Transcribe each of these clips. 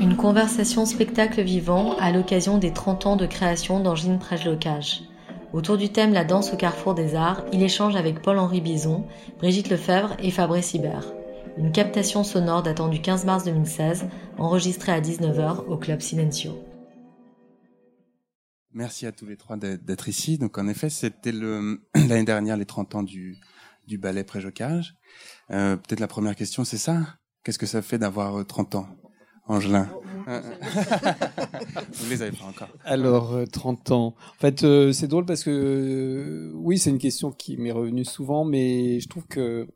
Une conversation spectacle vivant à l'occasion des 30 ans de création d'Angine Locage. Autour du thème La danse au carrefour des arts, il échange avec Paul-Henri Bison, Brigitte Lefebvre et Fabrice Hibert. Une captation sonore datant du 15 mars 2016, enregistrée à 19h au Club Silencio. Merci à tous les trois d'être ici. Donc en effet, c'était l'année dernière les 30 ans du, du ballet Préjocage. Euh, Peut-être la première question, c'est ça? Qu'est-ce que ça fait d'avoir 30 euh, ans Angelin? Vous les avez pas encore. Alors, 30 euh, ans. En fait, euh, c'est drôle parce que, euh, oui, c'est une question qui m'est revenue souvent, mais je trouve que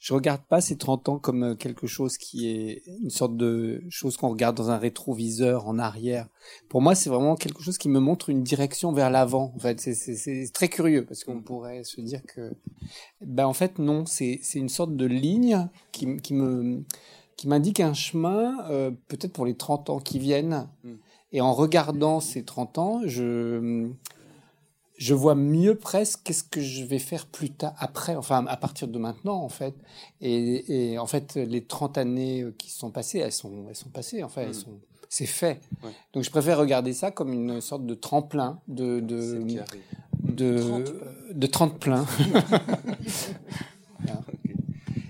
je regarde pas ces 30 ans comme quelque chose qui est une sorte de chose qu'on regarde dans un rétroviseur en arrière. Pour moi, c'est vraiment quelque chose qui me montre une direction vers l'avant. En fait, c'est très curieux parce qu'on pourrait se dire que, ben en fait, non, c'est une sorte de ligne qui, qui me qui m'indique un chemin, euh, peut-être pour les 30 ans qui viennent. Hmm. Et en regardant ces 30 ans, je, je vois mieux presque qu'est-ce que je vais faire plus tard, après, enfin à partir de maintenant en fait. Et, et en fait, les 30 années qui sont passées, elles sont, elles sont passées, enfin, elles hmm. sont, c'est fait. Donc je préfère regarder ça comme une sorte de tremplin, de, de, de, de 30 pleins.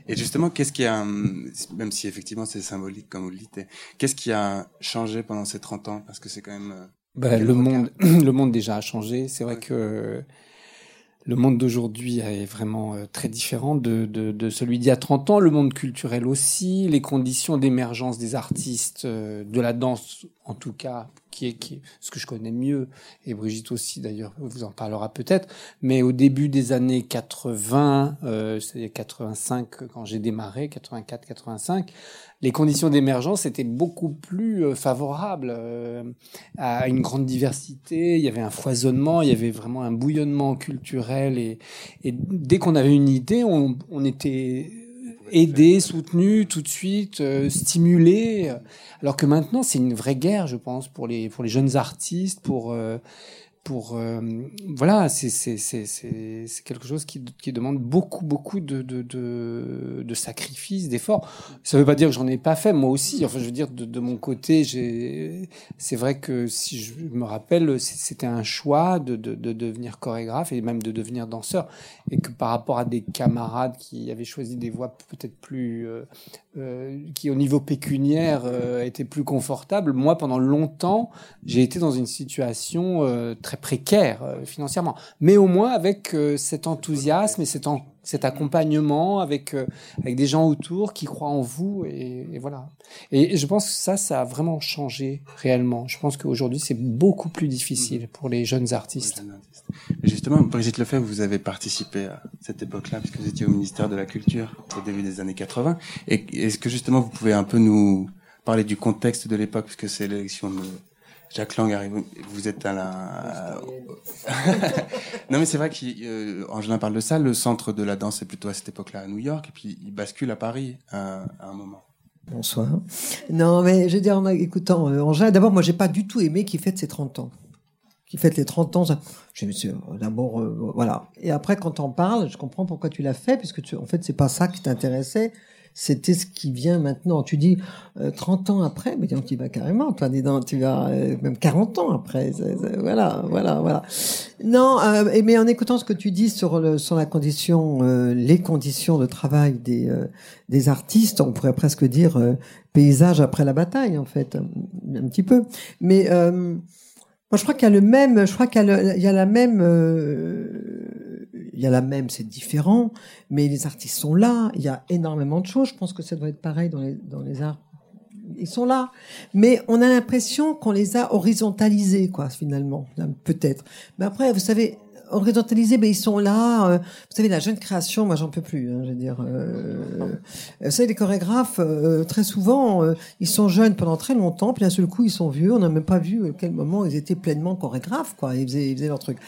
Et justement, qu'est-ce qui a, même si effectivement c'est symbolique comme vous le dites, qu'est-ce qui a changé pendant ces 30 ans? Parce que c'est quand même... Euh, ben, le monde, le monde déjà a changé. C'est vrai que le monde d'aujourd'hui est vraiment euh, très différent de, de, de celui d'il y a 30 ans. Le monde culturel aussi, les conditions d'émergence des artistes, euh, de la danse en tout cas, qui est, ce que je connais mieux, et Brigitte aussi d'ailleurs vous en parlera peut-être, mais au début des années 80, euh, c'est 85 quand j'ai démarré, 84-85, les conditions d'émergence étaient beaucoup plus euh, favorables euh, à une grande diversité, il y avait un foisonnement, il y avait vraiment un bouillonnement culturel, et, dès qu'on avait une idée, on était aider, soutenu tout de suite, euh, stimulé. Alors que maintenant, c'est une vraie guerre, je pense, pour les pour les jeunes artistes, pour euh, pour euh, voilà, c'est c'est c'est c'est quelque chose qui qui demande beaucoup beaucoup de de de, sacrifices, d'efforts. Ça veut pas dire que j'en ai pas fait moi aussi. Enfin, je veux dire de, mon côté, j'ai c'est vrai que si je me rappelle, c'était un choix de, de de devenir chorégraphe et même de devenir danseur, et que par rapport à des camarades qui avaient choisi des voies peut-être plus euh, euh, qui au niveau pécuniaire était plus confortable. Moi, pendant longtemps, j'ai été dans une situation euh, très précaire euh, financièrement, mais au moins avec cet enthousiasme et cet, en cet accompagnement avec euh, avec des gens autour qui croient en vous et, voilà. Et je pense que ça, ça a vraiment changé réellement. Je pense qu'aujourd'hui, c'est beaucoup plus difficile pour les jeunes artistes. Justement, Brigitte Lefebvre, vous avez participé à cette époque-là puisque vous étiez au ministère de la Culture au début des années 80. Et est-ce que justement vous pouvez un peu nous parler du contexte de l'époque puisque c'est l'élection de Jacques Lang arrive, vous êtes à la... non mais c'est vrai qu'Angelin euh, parle de ça, le centre de la danse est plutôt à cette époque-là à New York, et puis il bascule à Paris à, un moment. Bonsoir. Non mais je veux dire, en écoutant euh, Angelin, d'abord moi j'ai pas du tout aimé qu'il fête ses 30 ans. Qu'il fête les 30 ans, je me suis euh, d'abord, voilà. Et après quand on parle, je comprends pourquoi tu l'as fait, puisque tu, en fait c'est pas ça qui t'intéressait c'était ce qui vient maintenant. Tu dis 30 euh, ans après, mais tu vas carrément, toi, dis tu vas euh, même 40 ans après. voilà, voilà, voilà. Non, euh, mais en écoutant ce que tu dis sur le, sur la condition, les conditions de travail des des artistes, on pourrait presque dire paysage après la bataille, en fait, un, petit peu. Mais moi, je crois qu'il y a le même, je crois qu'il y, y, a la même il y a la même, c'est différent, mais les artistes sont là, il y a énormément de choses, je pense que ça doit être pareil dans les, dans les arts. Ils sont là, mais on a l'impression qu'on les a horizontalisés, quoi, finalement, peut-être. Mais après, vous savez, horizontalisés, mais ils sont là. Euh, vous savez, la jeune création, moi, j'en peux plus. Hein, je veux dire, euh, vous savez, les chorégraphes, euh, très souvent, ils sont jeunes pendant très longtemps, puis d'un seul coup, ils sont vieux. On n'a même pas vu à quel moment ils étaient pleinement chorégraphes, quoi. Ils faisaient, ils faisaient leur truc.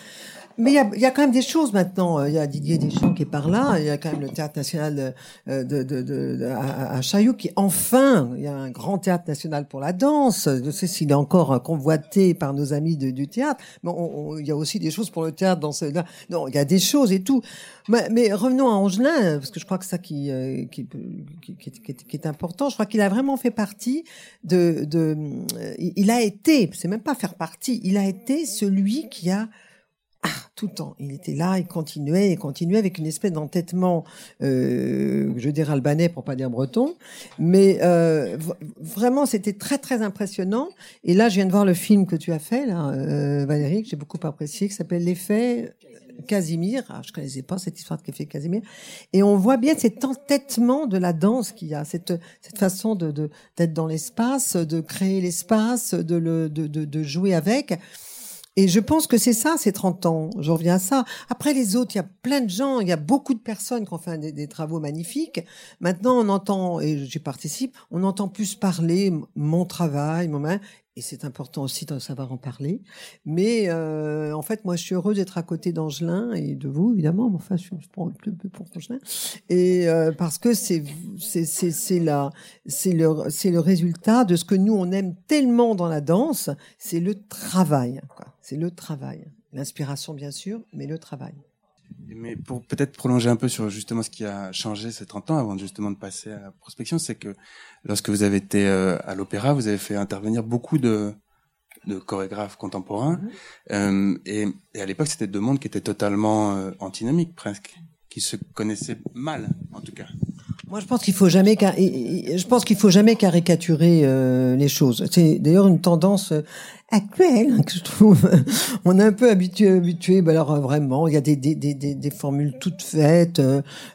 Mais il y a, y a, quand même des choses maintenant. Il y a Didier Deschamps qui est par là. Il y a quand même le théâtre national de, de, de, de à, Chaillot qui enfin, il y a un grand théâtre national pour la danse. Je sais s'il est encore convoité par nos amis du théâtre. Mais il y a aussi des choses pour le théâtre dans ce. Non, il y a des choses et tout. Mais, mais revenons à Angelin parce que je crois que ça qui euh, qui, qui, qui, qui, est important. Je crois qu'il a vraiment fait partie de. de il a été. C'est même pas faire partie. Il a été celui qui a ah, tout le temps. Il était là, il continuait, il continuait avec une espèce d'entêtement, euh, je dirais albanais pour pas dire breton, mais euh, vraiment c'était très très impressionnant. Et là, je viens de voir le film que tu as fait, là, euh, Valérie, que j'ai beaucoup apprécié, qui s'appelle L'effet Casimir. Ah, je connaissais pas cette histoire de fait Casimir. Et on voit bien cet entêtement de la danse qu'il y a, cette cette façon de d'être dans l'espace, de créer l'espace, de le de, de jouer avec. Et je pense que c'est ça, ces 30 ans. Je reviens à ça. Après les autres, il y a plein de gens, il y a beaucoup de personnes qui ont fait des, des travaux magnifiques. Maintenant, on entend, et j'y participe, on entend plus parler mon travail, mon main, et c'est important aussi de savoir en parler. Mais euh, en fait, moi, je suis heureux d'être à côté d'Angelin et de vous, évidemment. Enfin, je suis pour, pour Angelin. Et euh, parce que c'est c'est c'est la c'est le c'est le résultat de ce que nous on aime tellement dans la danse, c'est le travail. C'est le travail, l'inspiration bien sûr, mais le travail. Mais pour peut-être prolonger un peu sur justement ce qui a changé ces 30 ans avant justement de passer à la prospection, c'est que lorsque vous avez été euh, à l'opéra, vous avez fait intervenir beaucoup de, de chorégraphes contemporains. Mm-hmm. euh, et, et, à l'époque, c'était deux mondes qui étaient totalement euh, antinomiques presque, qui se connaissaient mal en tout cas. Moi, je pense qu'il faut jamais, je pense qu'il faut jamais caricaturer euh, les choses. C'est d'ailleurs une tendance actuelle hein, que je trouve. On est un peu habitué, habitué. Ben alors vraiment, il y a des des des des, formules toutes faites.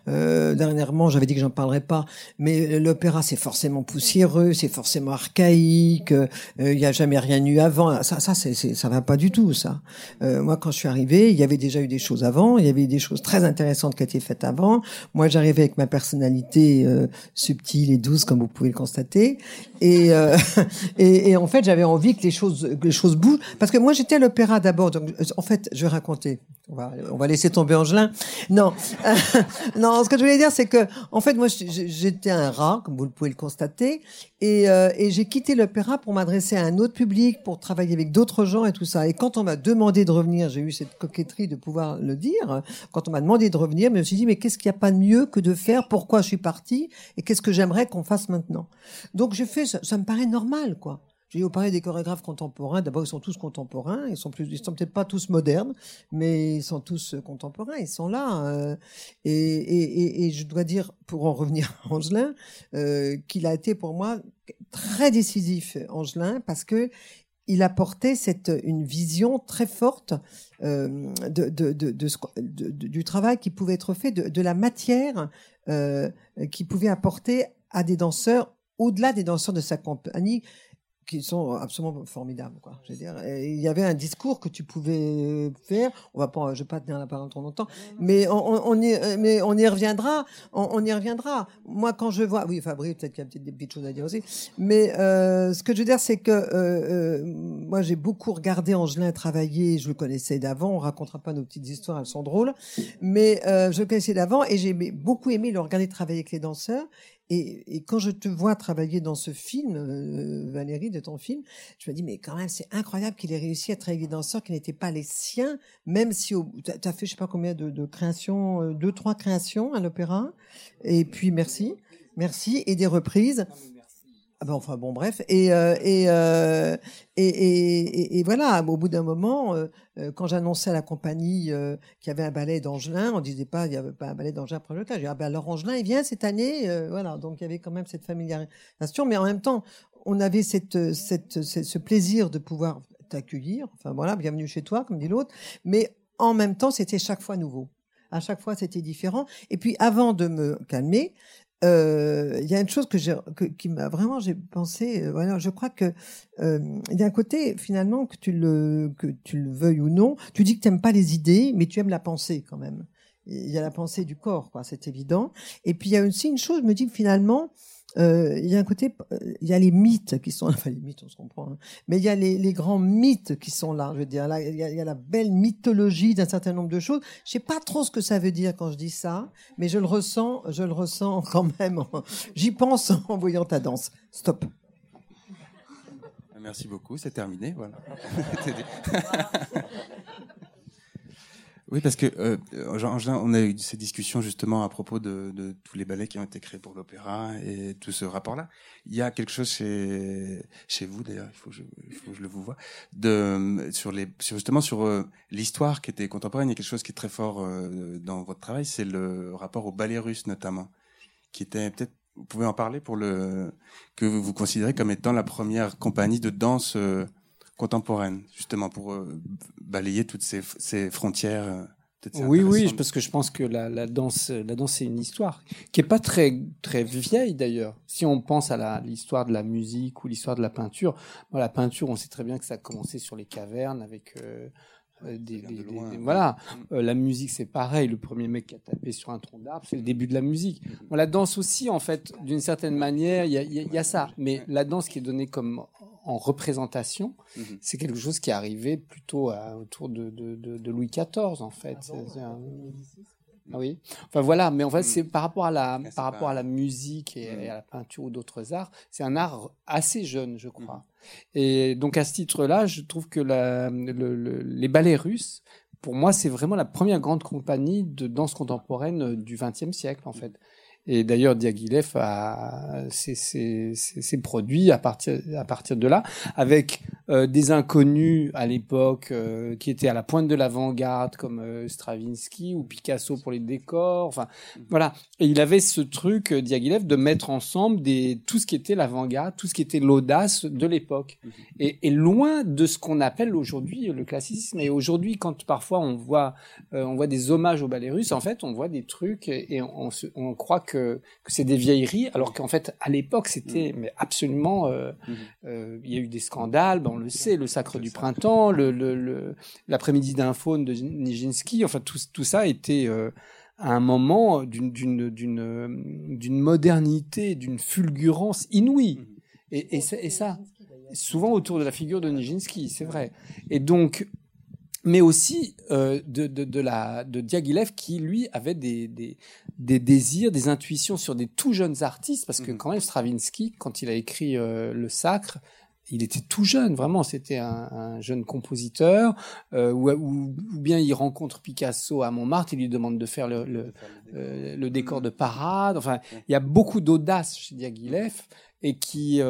Euh, dernièrement, j'avais dit que j'en parlerais pas, mais l'opéra c'est forcément poussiéreux, c'est forcément archaïque. Euh, il y a jamais rien eu avant. Ça ça c'est ça va pas du tout ça. Euh, moi, quand je suis arrivée, il y avait déjà eu des choses avant. Il y avait des choses très intéressantes qui étaient faites avant. Moi, j'arrivais avec ma personnalité euh, subtile et douce, comme vous pouvez le constater. Et, euh, et, et, en fait, j'avais envie que les choses, les choses bougent. Parce que moi, j'étais à l'opéra d'abord. Donc, en fait, je vais raconter. On va, laisser tomber Angelin. Non, non. Ce que je voulais dire, c'est que, en fait, moi, j'étais un rat, comme vous pouvez le constater, et, euh, et j'ai quitté l'opéra pour m'adresser à un autre public, pour travailler avec d'autres gens et tout ça. Et quand on m'a demandé de revenir, j'ai eu cette coquetterie de pouvoir le dire. Quand on m'a demandé de revenir, je me suis dit, mais qu'est-ce qu'il n'y a pas de mieux que de faire? Pourquoi je suis partie? Et qu'est-ce que j'aimerais qu'on fasse maintenant? Donc, j'ai fait. Ça, ça me paraît normal, quoi. J'ai au parler des chorégraphes contemporains. D'abord, ils sont tous contemporains. Ils sont plus, ils sont peut-être pas tous modernes, mais ils sont tous euh, contemporains. Ils sont là. Euh, et, et, et, je dois dire, pour en revenir à Angelin, euh, qu'il a été pour moi très décisif, Angelin, parce que il apportait cette une vision très forte du travail qui pouvait être fait, de, la matière qui pouvait apporter à des danseurs au-delà des danseurs de sa compagnie qui sont absolument formidables quoi je veux dire. Il y avait un discours que tu pouvais faire. On va pas je vais pas tenir la parole trop longtemps mais on, on y mais on y reviendra. On, on, y reviendra. Moi quand je vois oui Fabrice peut-être qu'il y a peut-être des petites choses à dire aussi mais euh, ce que je veux dire c'est que euh, euh, moi j'ai beaucoup regardé Angelin travailler. Je le connaissais d'avant. On racontera pas nos petites histoires. Elles sont drôles. Mais euh, je le connaissais d'avant et j'ai beaucoup aimé le regarder travailler avec les danseurs et, et, quand je te vois travailler dans ce film, euh, Valérie, de ton film, je me dis, mais quand même, c'est incroyable qu'il ait réussi à travailler des danseurs qui n'étaient pas les siens, même si tu as fait, je sais pas combien de, de créations, euh, deux, trois créations à l'opéra. Et puis, merci. Merci. Et des reprises. Ah ben enfin bon bref. Et euh, et, euh, et, et, et voilà au bout d'un moment euh, euh quand j'annonçais à la compagnie euh, qu'il y avait un ballet d'Angelin on disait pas il y avait pas un ballet d'Angelin après le cas j'ai ah ben alors Angelin il vient cette année voilà. Donc il y avait quand même cette familiarisation. Mais en même temps on avait cette, cette ce plaisir de pouvoir t'accueillir. Enfin voilà bienvenue chez toi comme dit l'autre. Mais en même temps c'était chaque fois nouveau. À chaque fois c'était différent. Et puis avant de me calmer euh, il y a une chose que j'ai, qui m'a vraiment, j'ai pensé, euh, voilà, je crois que euh, il y a un côté finalement que tu le, que tu le veuilles ou non, tu dis que tu n'aimes pas les idées, mais tu aimes la pensée quand même. il y a la pensée du corps, quoi, c'est évident. Et puis il y a aussi une chose, je me dis que finalement, euh, il y a un côté, euh, il y a les mythes qui sont, enfin les mythes, on se comprend, hein. mais il y a les, les, grands mythes qui sont là. Je veux dire, là, il y a, il y a la belle mythologie d'un certain nombre de choses. Je sais pas trop ce que ça veut dire quand je dis ça, mais je le ressens, je le ressens quand même. J'y pense en voyant ta danse. Stop. Merci beaucoup, c'est terminé, voilà. Oui, parce que euh, on a eu ces discussions justement à propos de, de, tous les ballets qui ont été créés pour l'opéra et tout ce rapport-là. Il y a quelque chose chez chez vous d'ailleurs, il faut que je, faut que je le vous vois, de sur les justement sur euh, l'histoire qui était contemporaine. Il y a quelque chose qui est très fort euh, dans votre travail, c'est le rapport au ballet russe notamment, qui était peut-être vous pouvez en parler pour le que vous considérez comme étant la première compagnie de danse euh, contemporaine, justement pour euh, balayer toutes ces, ces frontières. Euh, oui, oui, parce que je pense que la, la danse, la danse, c'est une histoire qui est pas très très vieille d'ailleurs. Si on pense à l'histoire de la musique ou l'histoire de la peinture, la peinture, on sait très bien que ça a commencé sur les cavernes avec euh, des, voilà, euh, la musique c'est pareil. Le premier mec qui a tapé sur un tronc d'arbre, c'est le début de la musique. Mm. la danse aussi, en fait, d'une certaine manière, il y a, y a, ça. Mais la danse qui est donnée comme en représentation, mm-hmm. c'est quelque chose qui est arrivé plutôt à, autour de, de, de, Louis XIV, en fait. Ah ah oui. Enfin voilà, mais en fait, c'est par rapport à la, par rapport à la musique et, à la peinture ou d'autres arts, c'est un art assez jeune, je crois. Et donc à ce titre-là, je trouve que la, le, les ballets russes, pour moi, c'est vraiment la première grande compagnie de danse contemporaine du XXe siècle, en fait. Et d'ailleurs, Diaghilev a s'est produit à partir à partir de là, avec euh, des inconnus à l'époque euh, qui étaient à la pointe de l'avant-garde, comme euh, Stravinsky ou Picasso pour les décors. Enfin, voilà. Et il avait ce truc, Diaghilev, de mettre ensemble des tout ce qui était l'avant-garde, tout ce qui était l'audace de l'époque, mhm. et, et, loin de ce qu'on appelle aujourd'hui le classicisme. Et aujourd'hui, quand parfois on voit on voit des hommages au ballet russe, en fait, on voit des trucs et on, on, on croit que que, c'est des vieilleries, alors qu'en fait, à l'époque, c'était mm. mais absolument. Euh, mm-hmm. euh, il y a eu des scandales, ben, on le sait, le sacre du printemps, le, le, l'après-midi d'un faune de Nijinsky, enfin tout, tout ça était euh, à un moment d'une, d'une, d'une, d'une modernité, d'une fulgurance inouïe. Et, et, et ça, souvent autour de la figure de Nijinsky, c'est vrai. Et donc, mais aussi euh, de, de, de, la, de Diaghilev qui, lui, avait des, des, des, désirs, des intuitions sur des tout jeunes artistes, parce que mhm. quand même Stravinsky, quand il a écrit euh, Le Sacre, il était tout jeune, vraiment, c'était un, un, jeune compositeur, euh, ou, ou, bien il rencontre Picasso à Montmartre, il lui demande de faire le, le, le décor. de parade, enfin, il y a beaucoup d'audace chez Diaghilev, et qui,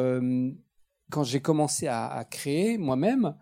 quand j'ai commencé à, à créer moi-même,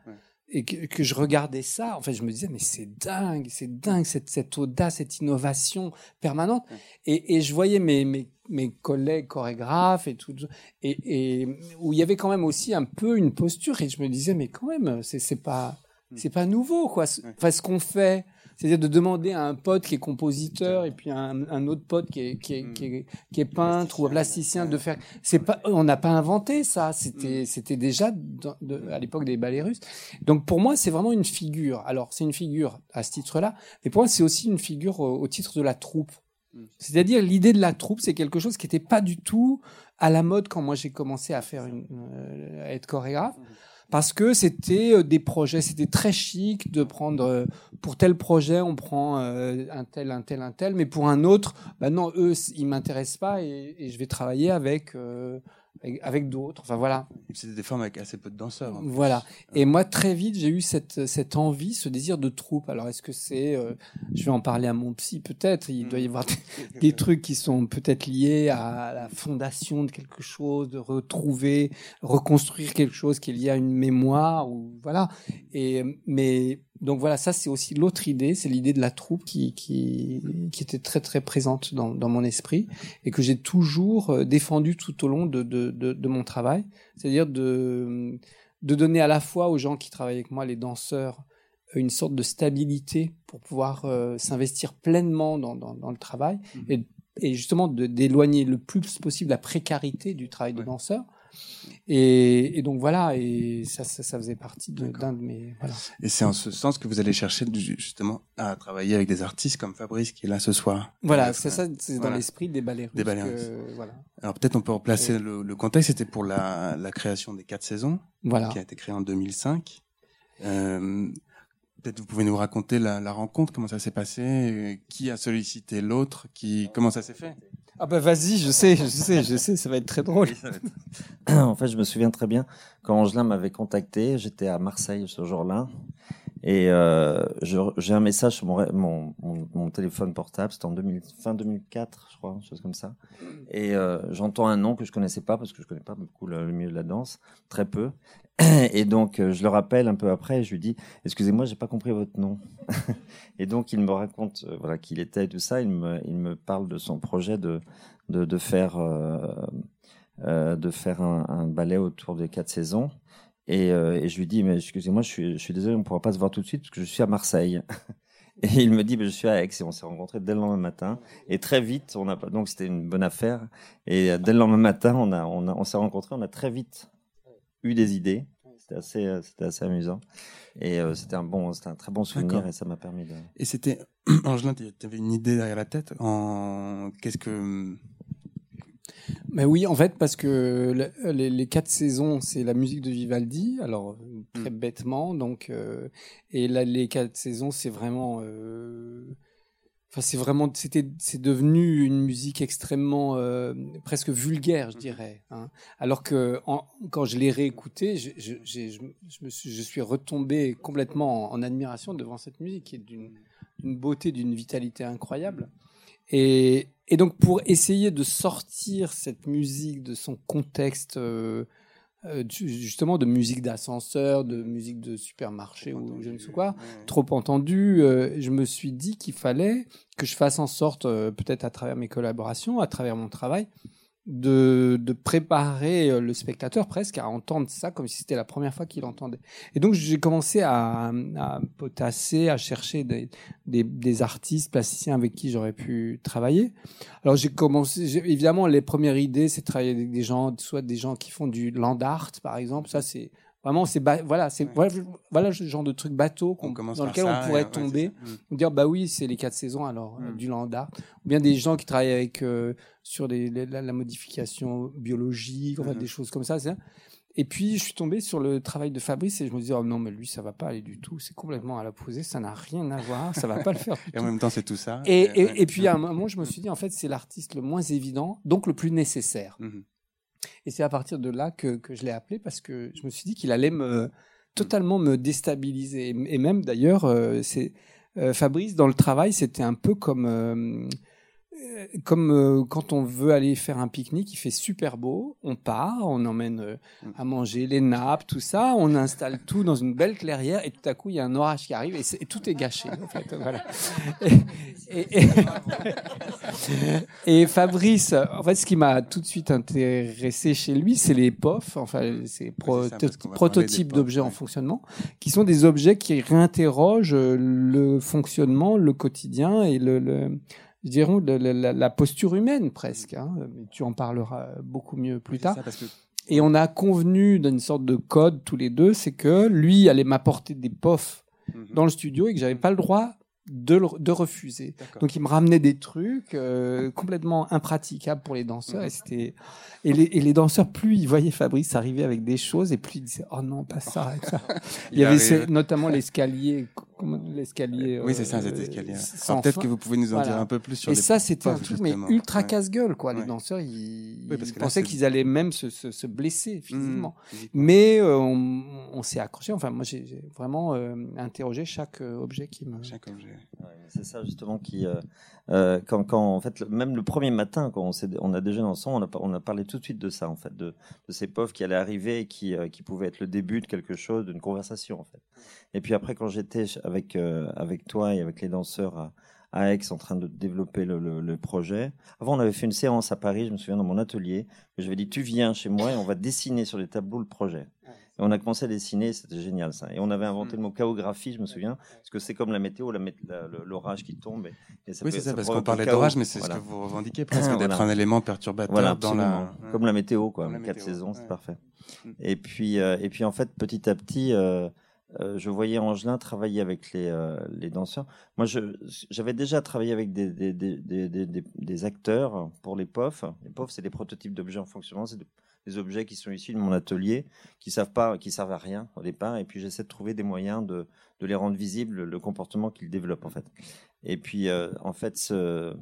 et que, je regardais ça, en fait, je me disais, mais c'est dingue, c'est dingue, cette, cette audace, cette innovation permanente. Et, et je voyais mes, mes, mes collègues chorégraphes et tout, et, et où il y avait quand même aussi un peu une posture, et je me disais, mais quand même, c'est, pas, mm. c'est pas nouveau, quoi. Enfin, ce qu'on fait, c'est-à-dire de demander à un pote qui est compositeur et puis un, un autre pote qui est, qui est, qui est, qui est peintre ou plasticien de faire. C'est pas, on n'a pas inventé ça. C'était, mm. c'était déjà de, à l'époque des ballets russes. Donc pour moi, c'est vraiment une figure. Alors c'est une figure à ce titre-là, mais pour moi, c'est aussi une figure au, titre de la troupe. Mm. C'est-à-dire l'idée de la troupe, c'est quelque chose qui n'était pas du tout à la mode quand moi j'ai commencé à faire une, euh, à être chorégraphe. Parce que c'était euh, des projets, c'était très chic de prendre euh, pour tel projet on prend euh, un tel, un tel, un tel, mais pour un autre, bah non, eux ils m'intéressent pas et, je vais travailler avec avec, d'autres. Enfin voilà. C'était des formes avec assez peu de danseurs. Voilà. Et moi très vite j'ai eu cette cette envie, ce désir de troupe. Alors est-ce que c'est, euh, je vais en parler à mon psy peut-être. Il doit y avoir des, trucs qui sont peut-être liés à la fondation de quelque chose, de retrouver, reconstruire quelque chose qui est lié à une mémoire ou voilà. Et mais donc voilà, ça c'est aussi l'autre idée, c'est l'idée de la troupe qui, qui, qui était très très présente dans, dans mon esprit et que j'ai toujours euh, défendu tout au long de, de, de, de mon travail, c'est-à-dire de, de donner à la fois aux gens qui travaillent avec moi, les danseurs, une sorte de stabilité pour pouvoir euh, s'investir pleinement dans, dans, dans, le travail mmh. et, et justement d'éloigner le plus possible la précarité du travail de danseur Et, et donc voilà, et ça, ça, ça faisait partie de- d'un de, mes voilà. Et c'est en ce sens que vous allez chercher justement à travailler avec des artistes comme Fabrice qui est là ce soir. Voilà, c'est ça, c'est dans voilà. l'esprit des ballets russes. Des ballets que- russes. voilà. Alors peut-être on peut replacer le, le contexte. C'était pour la, la création des quatre saisons Voilà. qui a été créée en 2005. Euh, peut-être vous pouvez nous raconter la, la rencontre, comment ça s'est passé, qui a sollicité l'autre, qui comment ça s'est fait? Ah bah vas-y, je sais, je sais, je sais, ça va être très drôle. en fait, je me souviens très bien quand Angelin m'avait contacté, j'étais à Marseille ce jour-là, et euh, j'ai un message sur mon, téléphone portable, c'était en 2000, fin 2004, je crois, une chose comme ça, et euh, j'entends un nom que je connaissais pas parce que je connais pas beaucoup le, milieu de la danse, très peu, et donc euh, je le rappelle un peu après, je lui dis, excusez-moi, j'ai pas compris votre nom, et donc il me raconte voilà qui il était et tout ça, il me, il me parle de son projet de de, de faire de faire un ballet autour des quatre saisons. Et, euh, et je lui dis, mais excusez-moi, je suis, je suis désolé, on ne pourra pas se voir tout de suite parce que je suis à Marseille. Et il me dit, ben, je suis à Aix et on s'est rencontrés dès le lendemain matin. Et très vite, on a donc c'était une bonne affaire. Et euh, dès le lendemain matin, on a, on a, on s'est rencontrés, on a très vite eu des idées. C'était assez, euh, c'était assez amusant. Et euh, c'était un bon, c'était un très bon souvenir D'accord. et ça m'a permis de. Et c'était Angelin, tu avais une idée derrière la tête. En qu'est-ce que Mais oui, en fait, parce que le- les, les quatre saisons, c'est la musique de Vivaldi, alors très bêtement, donc euh, et là les quatre saisons, c'est vraiment, euh, enfin c'est vraiment, c'était, c'est devenu une musique extrêmement euh, presque vulgaire, je dirais. hein. Alors que en- quand je l'ai réécouté, je, me suis, je suis retombé complètement en, en admiration devant cette musique qui est d'une beauté, d'une vitalité incroyable. Et, et donc pour essayer de sortir cette musique de son contexte euh, euh, justement de musique d'ascenseur, de musique de supermarché ou je ne sais quoi, trop entendu, euh, je me suis dit qu'il fallait que je fasse en sorte, peut-être à travers mes collaborations, à travers mon travail, de, de préparer euh, le spectateur presque à entendre ça comme si c'était la première fois qu'il entendait. Et donc j'ai commencé à, potasser, à chercher des, des, des artistes plasticiens avec qui j'aurais pu travailler. Alors j'ai commencé, évidemment les premières idées, c'est de travailler avec des gens, soit des gens qui font du land art par exemple, ça c'est vraiment c'est ba- voilà c'est Ouais. voilà, voilà le genre de truc bateau qu'on- On dans lequel ça, on pourrait ouais, tomber. Mm. dire bah oui c'est les quatre saisons alors euh, Mm. du land art ou bien des gens qui travaillent avec euh, sur les, les- la, la modification biologique enfin Mhm. des choses comme ça c'est et puis je suis tombé sur le travail de Fabrice et je me dis oh non mais lui ça va pas aller du tout c'est complètement à l'opposé ça n'a rien à voir ça va pas le faire Et en même temps, c'est tout ça. et, et, ouais. et puis à un moment je me suis dit en fait c'est l'artiste le moins évident donc le plus nécessaire Mhm. Et c'est à partir de là que, que je l'ai appelé parce que je me suis dit qu'il allait me totalement me déstabiliser. Et même d'ailleurs, euh, c'est euh, Fabrice dans le travail, c'était un peu comme euh, comme euh, quand on veut aller faire un pique-nique, il fait super beau, on part, on emmène euh, à manger les nappes, tout ça, on installe tout dans une belle clairière et tout à coup il y a un orage qui arrive et, tout est gâché. En fait, voilà. Et, et- et- et Fabrice, en fait, ce qui m'a tout de suite intéressé chez lui, c'est les POF, enfin, ces pro- ça, prototypes d'objets en fonctionnement, qui sont des objets qui réinterrogent euh, le fonctionnement, le quotidien et le, le je dirais, la, la posture humaine presque. hein. Mais tu en parleras beaucoup mieux plus Oui, tard. ça, parce que Et on a convenu d'une sorte de code tous les deux, c'est que lui allait m'apporter des POF Mhm. dans le studio et que j'avais pas le droit de, le- de refuser. Donc il me ramenait des trucs euh, complètement impraticables pour les danseurs et c'était et les, et les danseurs plus ils voyaient Fabrice arriver avec des choses et plus ils disaient oh non pas ça. et. Il y avait notamment l'escalier l'escalier Oui, c'est ça, euh, cet escalier. Peut-être que vous pouvez nous en Voilà. dire un peu plus sur et les ça, c'était un truc mais ultra Ouais. casse-gueule, quoi. Les Ouais. danseurs, ils, Oui, parce ils que là, pensaient qu'ils allaient même se, se, se blesser physiquement. Mmh. Mais euh, on, on s'est accroché. Enfin, moi, j'ai vraiment euh, interrogé chaque objet qui me. Chaque objet. Ouais, mais c'est ça justement qui, euh, quand, quand en fait, même le premier matin, quand on, s'est- on a déjeuné ensemble, on a, par- on a parlé tout de suite de ça, en fait, de, de ces pauvres qui allaient arriver et qui, euh, qui pouvaient être le début de quelque chose, d'une conversation, en fait. Et puis après, quand j'étais avec, euh, avec toi et avec les danseurs à, à Aix en train de développer le, le, le projet, avant on avait fait une séance à Paris, je me souviens dans mon atelier, que j'avais dit tu viens chez moi et on va dessiner sur les tableaux le projet. Et on a commencé à dessiner, c'était génial ça. Et on avait inventé le mot chaographie, je me souviens, parce que c'est comme la météo, l'orage qui tombe. Et, et ça Oui, c'est ça, parce qu'on parlait d'orage, mais c'est Voilà. ce que vous revendiquez presque Voilà. d'être un élément perturbateur Voilà, dans la. Comme la météo, quoi. La Quatre météo, saisons, c'est parfait. Mm. Et puis, euh, et puis en fait, petit à petit, euh, je voyais Angelin travailler avec les, les danseurs. Moi, j'avais déjà travaillé avec des, des, des, des, acteurs pour les POF. Les POF, c'est des prototypes d'objets en fonctionnement. C'est des, objets qui sont issus de mon atelier, qui savent pas, qui servent à rien au départ. Et puis, j'essaie de trouver des moyens de, de les rendre visibles, le comportement qu'ils développent, en fait. Et puis, en fait, ce,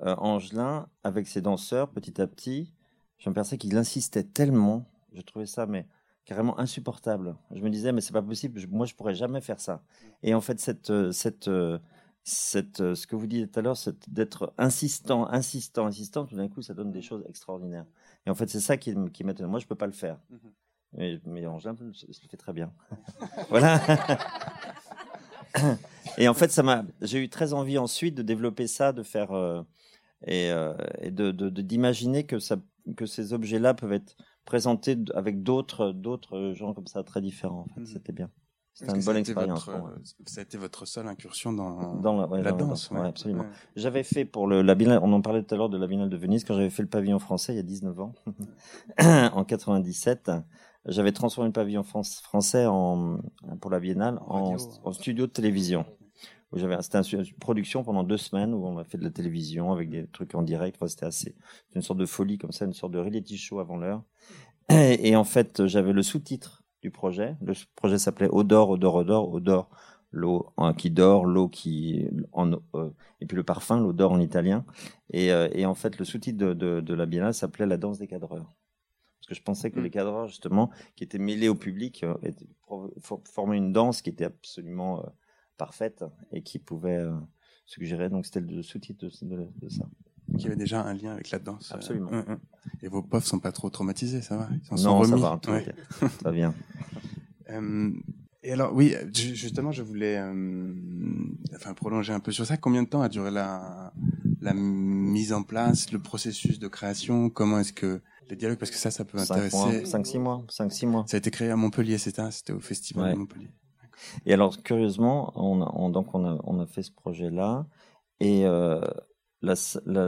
Angelin, avec ses danseurs, petit à petit, je me perçais qu'il insistait tellement. Je trouvais ça, mais carrément insupportable. Je me disais, mais c'est pas possible, je- moi je pourrais jamais faire ça. Et en fait, cette, euh, cette, euh, cette, euh, ce que vous disiez tout à l'heure, c'est d'être insistant, insistant, insistant, tout d'un coup, ça donne des choses extraordinaires. Et en fait, c'est ça qui, qui m'étonne. Moi, je peux pas le faire. Mhm. Mais, mais Angela, je, je le très bien. voilà. et en fait, ça m'a, j'ai eu très envie ensuite de développer ça, de faire euh, et, euh, et de, de- de- d'imaginer que ça, que ces objets-là peuvent être présentés d- avec d'autres, d'autres gens comme ça très différents. En fait, Mhm. c'était bien. C'était une bonne expérience. votre- moi. Ça a été votre seule incursion dans, Dans la, ouais, la dans danse. ouais, absolument. J'avais fait pour le, la Biennale, on en parlait tout à l'heure de la Biennale de Venise, quand j'avais fait le pavillon français il y a 19 ans, en 97. J'avais transformé le pavillon France- français en, pour la Biennale en studio de télévision. J'avais, c'était une production pendant deux semaines où on a fait de la télévision avec des trucs en direct. Enfin, c'était assez, une sorte de folie comme ça, une sorte de reality show avant l'heure. Et, et en fait, j'avais le sous-titre du projet. Le projet s'appelait Odor, Odor, Odor, Odor, l'eau hein, qui dort, l'eau qui en euh, et puis le parfum, l'odeur en italien. Et, euh, et en fait, le sous-titre de, de, de la biennale s'appelait La danse des cadreurs. Parce que je pensais que Mm. les cadreurs, justement, qui étaient mêlés au public, euh, formaient une danse qui était absolument parfaite et qui pouvait euh, suggérer. Donc, c'était le sous-titre de, de- de ça. Il y avait déjà un lien avec la danse. euh, Absolument. hum, hum. Et vos pofs sont pas trop traumatisés, ça va? Ils s'en sont non, ça remis? va, tout Ouais. ça va bien. Euh, et alors, oui, ju- justement, je voulais euh, enfin, prolonger un peu sur ça. Combien de temps a duré la, la mise en place, le processus de création? Comment est-ce que les dialogues, parce que ça, ça peut 5 mois, intéresser. 5-6 mois, 5-6 mois. Ça a été créé à Montpellier, c'était c'était au festival Ouais. de Montpellier. Et alors, curieusement, on donc on a, on a fait ce projet-là. Et euh, la,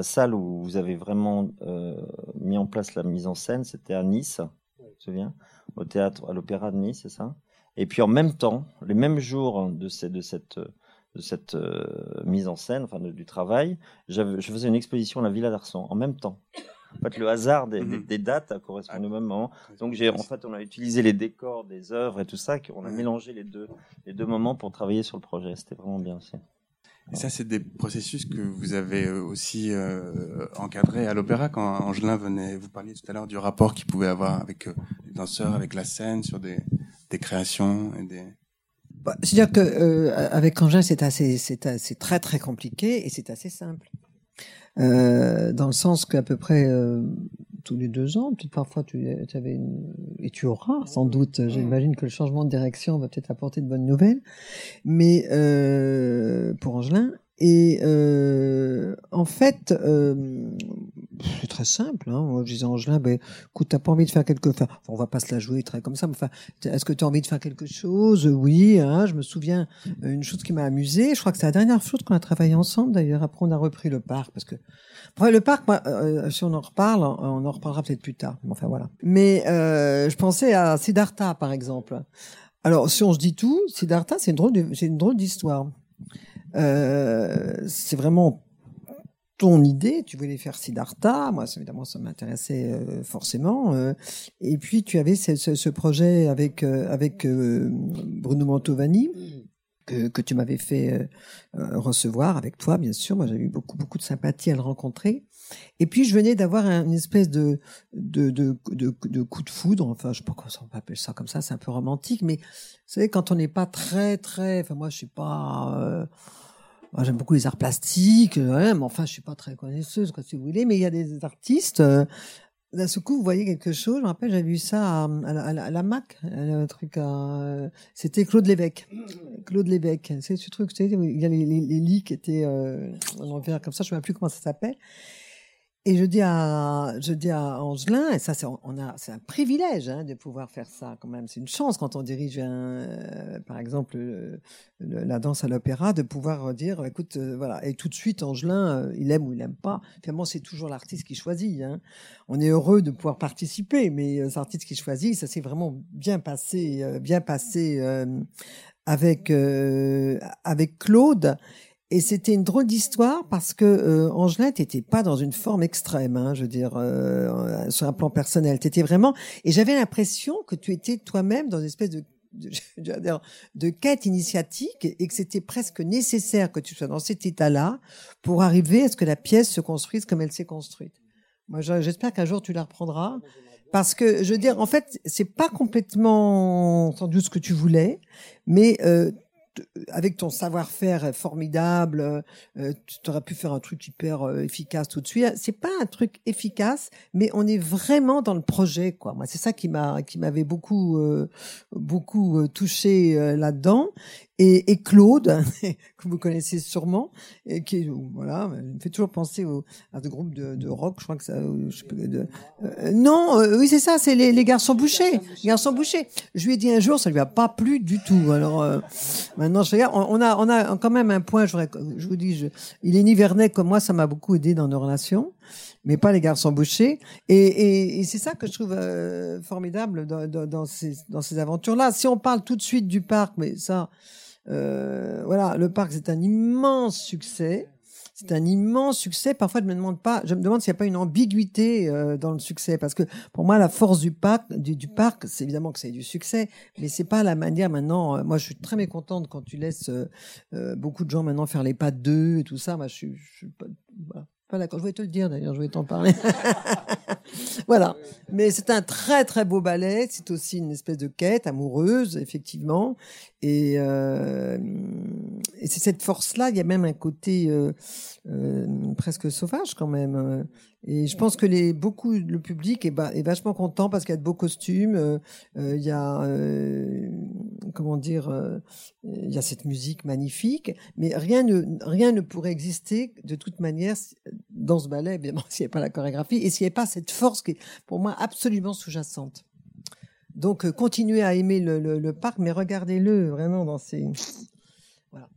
salle où vous avez vraiment euh, mis en place la mise en scène, c'était à Nice, tu te souviens? Au théâtre, à l'Opéra de Nice, c'est ça? Et puis en même temps, les mêmes jours de, ces- de cette, de cette euh, mise en scène, enfin de- du travail, je faisais une exposition à la Villa d'Arson, en même temps. En fait, le hasard des, des- Mhm. des dates a correspondu au même moment. Donc j'ai en fait on a utilisé les décors des œuvres et tout ça, on a Ouais. mélangé les deux les deux moments pour travailler sur le projet. C'était vraiment bien aussi. Et ça, c'est des processus que vous avez euh, aussi euh, encadrés à l'opéra quand Angelin venait. Vous parliez tout à l'heure du rapport qu'il pouvait avoir avec euh, les danseurs, avec la scène, sur des, des créations et des. Bah, C'est-à-dire que euh, avec Angin, c'est assez, c'est très très compliqué et c'est assez simple. Euh, dans le sens qu'à peu près euh, tous les deux ans, peut-être parfois tu, avais une, et tu auras sans doute. J'imagine que le changement de direction va peut-être apporter de bonnes nouvelles, mais euh, pour Angelin. Et euh, en fait, euh, c'est très simple. Hein. Je disais à Angelin, ben, écoute, t'as pas envie de faire quelque chose. Enfin, on va pas se la jouer très comme ça, mais enfin, est-ce que tu as envie de faire quelque chose? Oui, hein, je me souviens euh, une chose qui m'a amusé. Je crois que c'est la dernière chose qu'on a travaillé ensemble. D'ailleurs, après on a repris le parc parce que après le parc, moi, euh, si on en reparle, on en reparlera peut-être plus tard. Enfin voilà. Mais euh, je pensais à Siddhartha par exemple. Alors si on se dit tout, Siddhartha, c'est une drôle, c'est une drôle d'histoire. Euh, c'est vraiment ton idée, tu voulais faire Siddhartha, moi évidemment ça m'intéressait euh, forcément, euh, et puis tu avais ce, projet avec euh, avec Bruno Mantovani que, que tu m'avais fait recevoir avec toi bien sûr, moi j'ai eu beaucoup beaucoup de sympathie à le rencontrer, et puis je venais d'avoir un- une espèce de de, de coup de foudre, enfin je sais pas comment on appeler ça comme ça, c'est un peu romantique, mais vous savez quand on n'est pas très très, enfin moi je suis pas j'aime beaucoup les arts plastiques, euh, mais enfin, je suis pas très connaisseuse, quoi, si vous voulez. Mais il y a des artistes. Euh, d'un seul coup, vous voyez quelque chose. Je me rappelle, j'avais vu ça à, la, Mac, un truc. à- C'était Claude Lévesque. Claude Lévesque. C'est ce truc, où il y a les lits qui étaient euh, en envers comme ça. Je ne sais même plus comment ça s'appelle. Et je dis à, je dis à Angelin, et ça, c'est, on a, c'est un privilège hein, de pouvoir faire ça quand même. C'est une chance quand on dirige, un, euh, par exemple, le- le- la danse à l'opéra, de pouvoir dire, écoute, euh, voilà. Et tout de suite, Angelin, euh, il aime ou il aime pas. Finalement, c'est toujours l'artiste qui choisit. Hein. On est heureux de pouvoir participer, mais euh, l'artiste qui choisit. Ça s'est vraiment bien passé, euh, bien passé euh, avec euh, avec Claude. Et c'était une drôle d'histoire parce que euh, Angelin, t'étais pas dans une forme extrême, hein, je veux dire, euh, sur un plan personnel. T'étais vraiment. Et j'avais l'impression que tu étais toi-même dans une espèce de de, de quête initiatique et que c'était presque nécessaire que tu sois dans cet état-là pour arriver à ce que la pièce se construise comme elle s'est construite. Moi, je- j'espère qu'un jour tu la reprendras. Parce que, je veux dire, en fait, c'est pas complètement doute ce que tu voulais, mais euh, avec ton savoir-faire formidable, euh, tu aurais pu faire un truc hyper euh, efficace tout de suite. C'est pas un truc efficace, mais on est vraiment dans le projet, quoi. Moi, c'est ça qui m'a, qui m'avait beaucoup, euh, beaucoup euh, touché euh, là-dedans. Et, et Claude, que vous connaissez sûrement, et qui, voilà, il me fait toujours penser au, à des groupes de, de rock. Je crois que ça, je sais pas, de, euh, non, euh, oui, c'est ça, c'est les, les garçons bouchés. Garçons bouchés. Je lui ai dit un jour, ça lui a pas plu du tout. Alors euh, maintenant, je regarde, on, on a, on a quand même un point. Je, je vous dis, je, il est nivernais comme moi, ça m'a beaucoup aidé dans nos relations, mais pas les garçons bouchés. Et, et, et c'est ça que je trouve euh, formidable dans, dans, dans ces, dans ces aventures-là. Si on parle tout de suite du parc, mais ça, voilà, le parc c'est un immense succès. C'est un immense succès. Parfois, je me demande pas, je me demande s'il n'y a pas une ambiguïté euh, dans le succès, parce que pour moi, la force du parc, du, parc, c'est évidemment que c'est du succès, mais c'est pas la manière maintenant. euh, moi, je suis très mécontente quand tu laisses euh, euh, beaucoup de gens maintenant faire les pas d'eux et tout ça. Moi, je suis, suis pas, voilà. Je voulais te le dire d'ailleurs, je voulais t'en parler. voilà. Mais c'est un très très beau ballet. C'est aussi une espèce de quête amoureuse, effectivement. Et, euh, c'est cette force-là. Il y a même un côté euh, euh, presque sauvage quand même. Et je pense que les beaucoup le public est, vachement content parce qu'il y a de beaux costumes. il y a comment dire, il y a cette musique magnifique. Mais rien ne rien ne pourrait exister de toute manière dans ce ballet, évidemment, s'il n'y avait pas la chorégraphie et s'il n'y avait pas cette force qui est pour moi absolument sous-jacente. Donc, euh, continuez à aimer le, le, le parc, mais regardez-le vraiment dans ses. Voilà.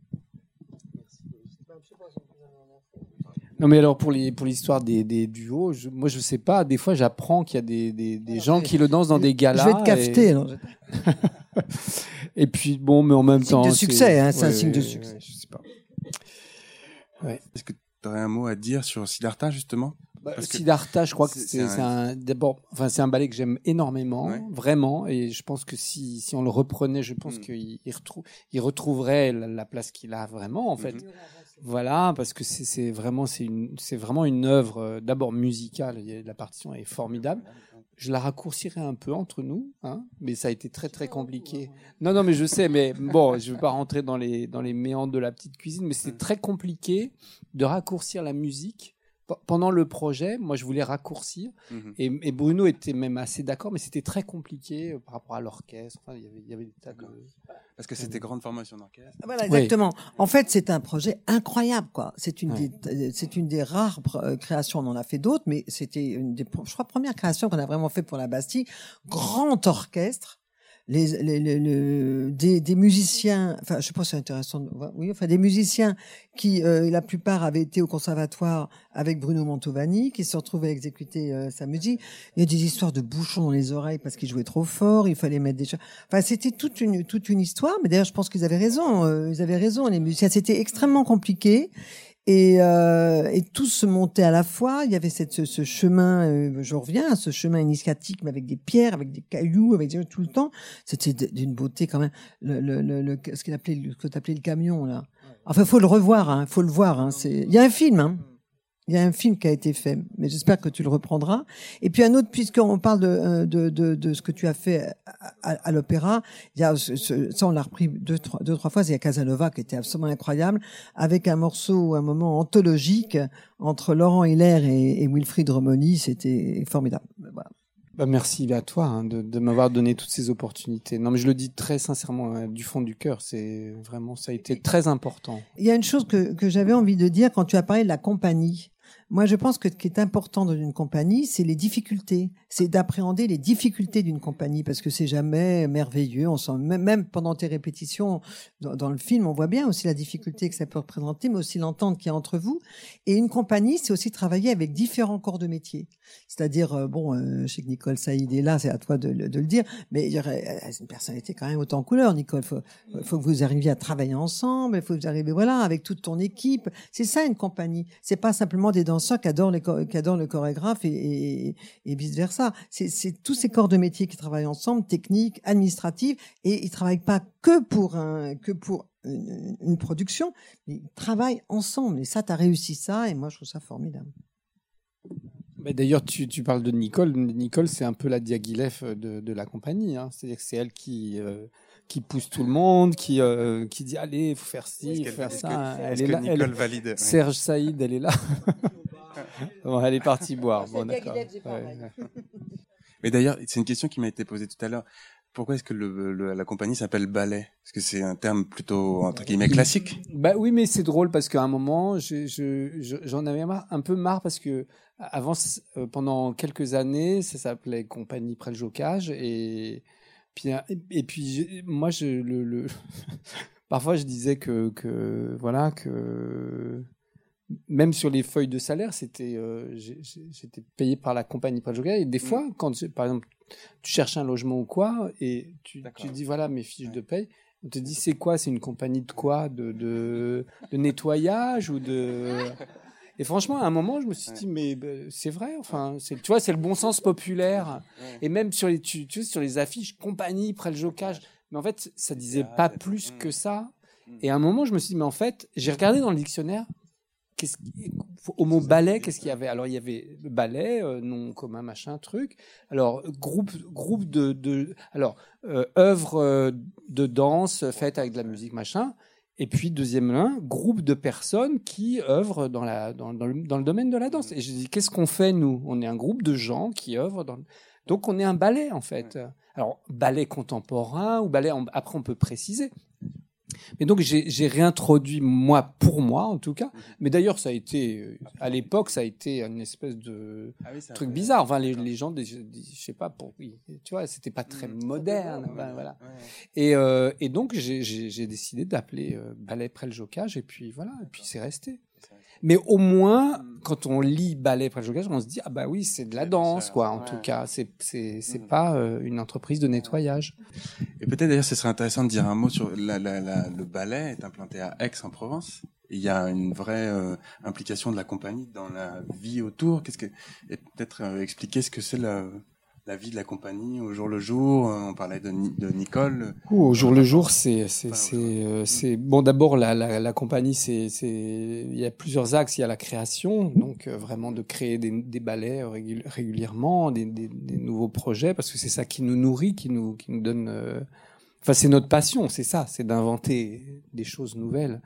Non, mais alors pour les pour l'histoire des, des duos, je- moi je sais pas. Des fois, j'apprends qu'il y a des, des, des Alors, gens qui le dansent dans des galas. je vais te cafeter. Et, puis bon, mais en même Signe temps, de c'est- succès, hein, c'est un ouais, signe de succès. ouais, je sais pas. Est-ce que tu aurais un mot à dire sur Siddhartha, justement? Bah, Parce Siddhartha, je crois que c'est- un, d'abord, enfin c'est un ballet que j'aime énormément, Ouais. vraiment, et je pense que si si on le reprenait, je pense Mm. qu'il il retrou- il retrouverait la, la place qu'il a vraiment en fait. Mhm. Voilà, parce que c'est vraiment c'est une c'est vraiment une œuvre euh, d'abord musicale, la partition est formidable. Je la raccourcirai un peu entre nous, hein, mais ça a été très très compliqué. Non non mais je sais, mais bon, je veux pas rentrer dans les dans les méandres de la petite cuisine, mais c'est très compliqué de raccourcir la musique. Pendant le projet, moi je voulais raccourcir Mhm. et, et Bruno était même assez d'accord, mais c'était très compliqué euh, par rapport à l'orchestre. Enfin, il y avait, il y avait des tas de. Parce que c'était grande formation d'orchestre. Voilà, exactement. En fait, c'est un projet incroyable, quoi. C'est une, Ouais. des, c'est une des rares euh, créations. On en a fait d'autres, mais c'était une des, je crois, premières créations qu'on a vraiment fait pour la Bastille. Grand orchestre. Les, les, les- le- des, des musiciens, enfin, je pas si c'est intéressant, de oui, enfin, des musiciens qui, euh, la plupart avaient été au conservatoire avec Bruno Mantovani, qui se retrouvaient à exécuter euh, sa musique. Il y a des histoires de bouchons dans les oreilles parce qu'ils jouaient trop fort, il fallait mettre des choses. Enfin, c'était toute une, toute une histoire, mais d'ailleurs, je pense qu'ils avaient raison, euh, ils avaient raison, les musiciens. C'était extrêmement compliqué. Et, euh, et tout se montait à la fois. Il y avait cette, ce, ce chemin, euh, je reviens, à ce chemin initiatique, mais avec des pierres, avec des cailloux, avec des, tout le temps. C'était d'une beauté quand même. Le, le, le, le- ce qu'il appelait, ce que t'appelais le camion là. Enfin, faut le revoir, hein, faut le voir. Hein, c'est, il y a un film, hein. Il y a un film qui a été fait, mais j'espère que tu le reprendras. Et puis un autre, puisqu'on parle de, euh, de, de, de ce que tu as fait à, l'opéra, il y a ce, ce- ça on l'a repris deux trois, deux trois fois. Il y a Casanova qui était absolument incroyable, avec un morceau, un moment anthologique entre Laurent Hiller et, et Wilfried Romoni, c'était formidable. Voilà. Bah, merci à toi hein, de, de m'avoir donné toutes ces opportunités. Non, mais je le dis très sincèrement, hein, du fond du cœur, c'est vraiment ça a été très important. Il y a une chose que, que j'avais envie de dire quand tu as parlé de la compagnie. Moi, je pense que ce qui est important dans une compagnie, c'est les difficultés. C'est d'appréhender les difficultés d'une compagnie parce que c'est jamais merveilleux. On sent même, pendant tes répétitions dans, le film, on voit bien aussi la difficulté que ça peut représenter, mais aussi l'entente qu'il y a entre vous. Et une compagnie, c'est aussi travailler avec différents corps de métier. C'est-à-dire, euh, bon, euh, je sais que Nicole Saïd est là, c'est à toi de, le dire, mais il y aurait une personnalité quand même autant en couleur, Nicole. Faut, faut que vous arriviez à travailler ensemble. Il faut que vous arriviez, voilà, avec toute ton équipe. C'est ça une compagnie. C'est pas simplement des danseurs qui adorent, les, qui adorent le chorégraphe et vice versa. C'est tous ces corps de métier qui travaillent ensemble, techniques, administratifs, et ils travaillent pas que pour un, que pour une, une production, mais ils travaillent ensemble. Et ça, tu as réussi ça, et moi, je trouve ça formidable. D'ailleurs, tu, tu, parles de Nicole. Nicole, c'est un peu la Diaghilev de, de la compagnie. Hein. C'est-à-dire que c'est elle qui, euh, qui pousse tout le monde, qui, euh, qui dit allez, il faut faire ci, il faut faire ça. Que, elle est, là. Nicole elle, valide. Serge Saïd, elle est là. bon, elle est partie boire. Bon, d'accord. Ouais. Mais d'ailleurs, c'est une question qui m'a été posée tout à l'heure. Pourquoi est-ce que le, le, la compagnie s'appelle ballet? Parce que c'est un terme plutôt entre guillemets classique. Bah oui, mais c'est drôle parce qu'à un moment, j'en je, je, avais marre, un peu marre parce que avant, euh, pendant quelques années, ça s'appelait compagnie Preljocage et puis et puis moi, je le, le parfois je disais que que voilà que même sur les feuilles de salaire, c'était euh, j'étais payé par la compagnie Preljocage et des fois, mmh. quand par exemple tu cherches un logement ou quoi, et tu, tu dis voilà mes fiches ouais. de paye, on te dit c'est quoi? C'est une compagnie de quoi? De, de, de, nettoyage ou de. Et franchement, à un moment, je me suis dit, mais bah, c'est vrai, enfin, tu vois, c'est le bon sens populaire. Et même sur les, tu, tu sais, sur les affiches, compagnie, près le jocage. Mais en fait, ça disait pas plus que ça. Et à un moment, je me suis dit, mais en fait, j'ai regardé dans le dictionnaire, au mot ballet, qu'est-ce qu'il y avait? Alors il y avait ballet, euh, nom commun, machin, truc. Alors groupe, groupe de, de alors euh, œuvre euh, de danse faite avec de la musique, machin. Et puis deuxième lien, groupe de personnes qui œuvrent dans la dans, dans, le, dans le domaine de la danse. Et je dis qu'est-ce qu'on fait nous? On est un groupe de gens qui œuvrent dans donc on est un ballet en fait. Alors ballet contemporain ou ballet après on peut préciser. Mais donc j'ai réintroduit moi pour moi en tout cas. Mais d'ailleurs ça a été à l'époque ça a été une espèce de ah oui, truc bizarre. Enfin les, les gens, je sais pas pour tu vois, c'était pas très mmh, moderne. Ben, voilà. Ouais. Et, euh, et donc j'ai décidé d'appeler euh, ballet près le jocage et puis voilà et puis c'est resté. Mais au moins, quand on lit ballet près jocage, on se dit ah bah oui c'est de la danse quoi. En ouais. tout cas, c'est c'est c'est pas euh, une entreprise de nettoyage. Et peut-être d'ailleurs, ce serait intéressant de dire un mot sur la, la, la, le ballet est implanté à Aix-en-Provence. Il y a une vraie euh, implication de la compagnie dans la vie autour. Qu'est-ce que et peut-être euh, expliquer ce que c'est la la vie de la compagnie au jour le jour. On parlait de, de Nicole. Ouh, au jour le jour, c'est c'est c'est euh, bon. D'abord, la, la, la compagnie, c'est c'est il y a plusieurs axes. Il y a la création, donc euh, vraiment de créer des, des ballets régulièrement, des, des, des, nouveaux projets, parce que c'est ça qui nous nourrit, qui nous qui nous donne. Euh... Enfin, c'est notre passion, c'est ça, c'est d'inventer des choses nouvelles.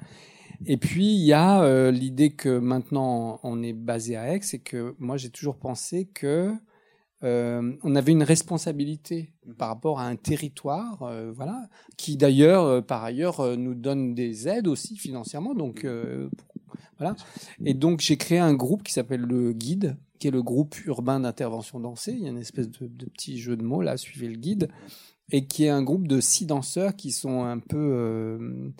Et puis il y a euh, l'idée que maintenant on est basé à Aix et que moi j'ai toujours pensé que euh, on avait une responsabilité par rapport à un territoire, euh, voilà, qui d'ailleurs, euh, par ailleurs, nous donne des aides aussi financièrement. Donc voilà. Et donc j'ai créé un groupe qui s'appelle le Guide, qui est le groupe urbain d'intervention dansée. Il y a une espèce de, de, petit jeu de mots là, suivez le guide, et qui est un groupe de six danseurs qui sont un peu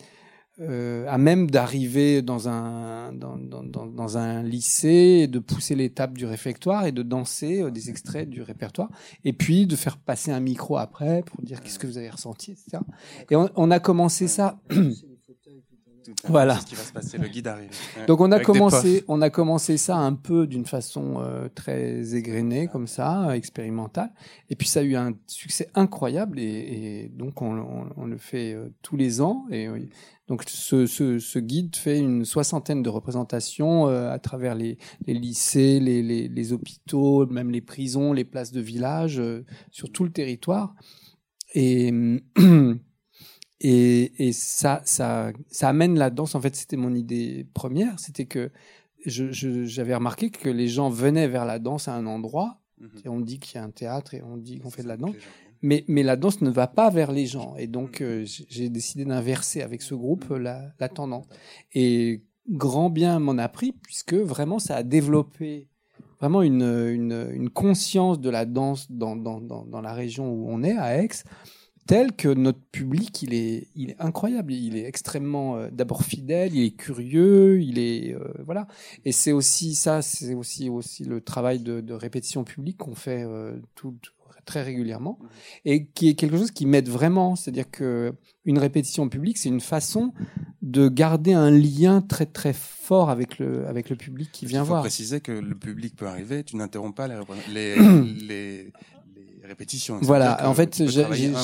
euh, à même d'arriver dans un dans, dans, dans, un lycée, de pousser l'étape du réfectoire et de danser euh, des extraits du répertoire, et puis de faire passer un micro après pour dire qu'est-ce que vous avez ressenti, etc. Et on, on a commencé ça. Voilà. Ce qui va se passer, le guide arrive. Donc on a commencé, on a commencé ça un peu d'une façon euh, très égrenée comme ça, expérimentale. Et puis ça a eu un succès incroyable et, et donc on, on, on, le fait euh, tous les ans. Et donc ce, ce, ce, guide fait une soixantaine de représentations euh, à travers les, les lycées, les, les, les, hôpitaux, même les prisons, les places de village, euh, sur tout le territoire. Et Et, et ça, ça, ça amène la danse. En fait, c'était mon idée première. C'était que j'avais je, remarqué que les gens venaient vers la danse à un endroit. Mm -hmm. Et on dit qu'il y a un théâtre et on dit qu'on fait de la danse. Mais, mais la danse ne va pas vers les gens. Et donc, euh, j'ai décidé d'inverser avec ce groupe la, la tendance. Et grand bien m'en a pris, puisque vraiment ça a développé vraiment une, une, une conscience de la danse dans, dans, dans, dans, la région où on est, à Aix, telle que notre public, il est, il est incroyable. Il est extrêmement, euh, d'abord fidèle, il est curieux, il est, euh, voilà. Et c'est aussi ça, c'est aussi, aussi le travail de, de répétition publique qu'on fait euh, tout, très régulièrement et qui est quelque chose qui m'aide vraiment. C'est-à-dire que une répétition publique, c'est une façon de garder un lien très très fort avec le avec le public qui vient Il faut voir. préciser que le public peut arriver, tu n'interromps pas les, les, les répétitions. Voilà, en fait,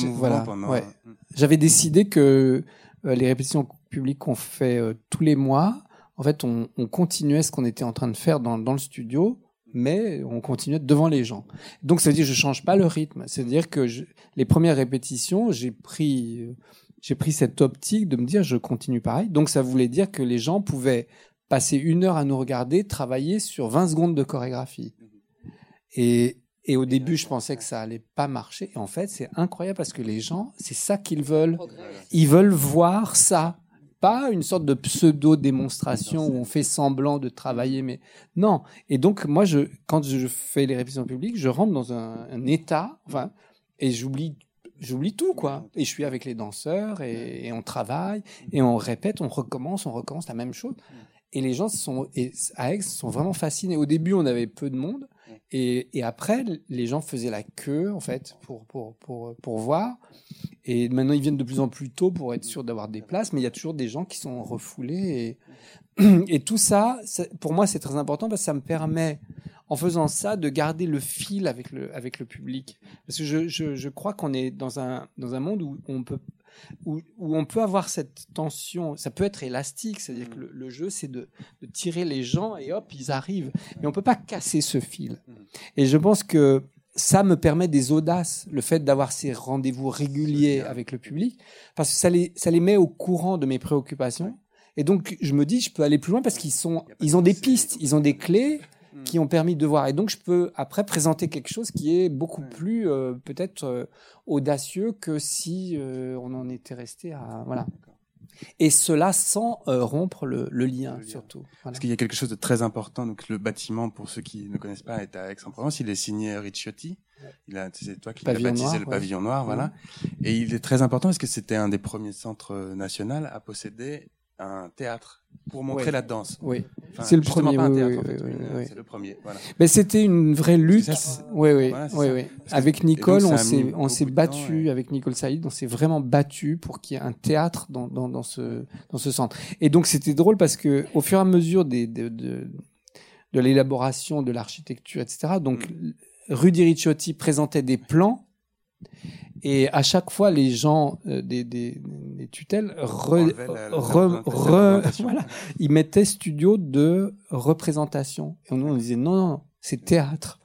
mouvement voilà, pendant- ouais. J'avais décidé que euh, les répétitions publiques qu'on fait euh, tous les mois, en fait, on, on continuait ce qu'on était en train de faire dans, dans le studio, mais on continuait devant les gens. Donc, ça veut dire que je change pas le rythme. C'est-à-dire que je- les premières répétitions, j'ai pris, euh, j'ai pris cette optique de me dire je continue pareil. Donc, ça voulait dire que les gens pouvaient passer une heure à nous regarder, travailler sur 20 secondes de chorégraphie. Et, et au début, je pensais que ça allait pas marcher. Et en fait, c'est incroyable parce que les gens, c'est ça qu'ils veulent. Ils veulent voir ça. Pas une sorte de pseudo-démonstration où on fait semblant de travailler, mais non. Et donc, moi, je, quand je fais les répétitions publiques, je rentre dans un, un état, enfin, et j'oublie, j'oublie tout, quoi. Et je suis avec les danseurs et, et on travaille et on répète, on recommence, on recommence la même chose. Et les gens sont, et à Aix, sont vraiment fascinés. Au début, on avait peu de monde. Et, après, les gens faisaient la queue, en fait, pour, pour, pour, pour voir. Et maintenant, ils viennent de plus en plus tôt pour être sûrs d'avoir des places. Mais il y a toujours des gens qui sont refoulés. Et, et tout ça, ça- pour moi, c'est très important parce que ça me permet, en faisant ça, de garder le fil avec le, avec le public. Parce que je, je, je crois qu'on est dans un, dans un monde où on peut où, où on peut avoir cette tension, ça peut être élastique, c'est-à-dire que le, le jeu, c'est de, de tirer les gens et hop, ils arrivent. Mais on peut pas casser ce fil. Et je pense que ça me permet des audaces, le fait d'avoir ces rendez-vous réguliers avec le public, parce que ça les, ça les met au courant de mes préoccupations. Et donc, je me dis, je peux aller plus loin parce qu'ils sont, ils ont des pistes, ils ont des clés qui ont permis de voir. Et donc, je peux après présenter quelque chose qui est beaucoup plus euh, peut-être euh, audacieux que si euh, on en était resté à voilà. Et cela sans rompre le, le lien, Le lien. surtout. Voilà. Parce qu'il y a quelque chose de très important. Donc, le bâtiment, pour ceux qui ne connaissent pas, est à Aix-en-Provence. Il est signé Ricciotti. Il a, c'est toi qui l'as baptisé noir, le ouais. pavillon noir, voilà. Et il est très important parce que c'était un des premiers centres nationaux à posséder un théâtre pour montrer Ouais. la danse. Oui. Enfin, C'est le premier, oui, oui, en fait, oui. C'est le premier, voilà. Mais c'était une vraie lutte. Ça, Oui, oui, voilà, oui, Avec donc, Nicole, on s'est, on s'est battu ouais. avec Nicole Saïd, on s'est vraiment battu pour qu'il y ait un théâtre dans, dans, dans ce, dans ce centre. Et donc, c'était drôle parce que, au fur et à mesure des, de, de, de l'élaboration de l'architecture, etc., donc, Mm. Rudy Ricciotti présentait des plans et à chaque fois, les gens euh, des, des, des tutelles re, la- re- re- voilà, ils mettaient studio de représentation. Et nous, on disait non, non, non, c'est théâtre.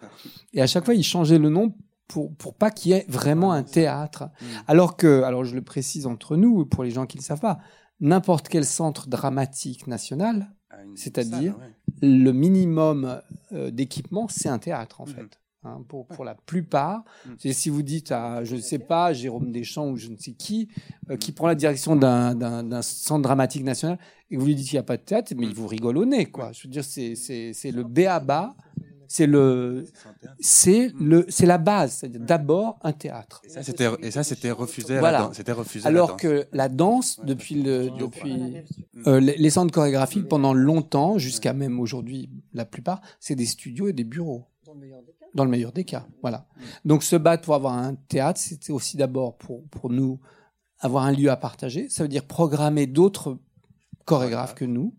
Et à chaque fois, ils changeaient le nom pour, pour pas qu'il y ait vraiment un théâtre. Mm. Alors que, alors je le précise entre nous, pour les gens qui ne le savent pas, n'importe quel centre dramatique national, C'est-à-dire ouais. le minimum euh, d'équipement, c'est un théâtre en Mhm. fait. Hein, pour, pour la plupart, Mhm. C'est si vous dites à, je ne sais pas, Jérôme Deschamps ou je ne sais qui, euh, qui prend la direction d'un- centre dramatique national, et que vous lui dites qu'il n'y a pas de théâtre, mais il vous rigole au nez, quoi. Je veux dire, c'est le B à bas, c'est le, C'est le, c'est la base. C'est-à-dire d'abord un théâtre. Et ça, c'était, et ça, c'était refusé Voilà. C'était refusé la Alors danse. que la danse, depuis le, Studio, depuis Mm. euh, les, les centres chorégraphiques, pendant longtemps, jusqu'à même aujourd'hui, la plupart, c'est des studios et des bureaux. Dans le meilleur des cas, voilà. Donc se battre pour avoir un théâtre, c'était aussi d'abord pour pour nous avoir un lieu à partager. Ça veut dire programmer d'autres chorégraphes que nous,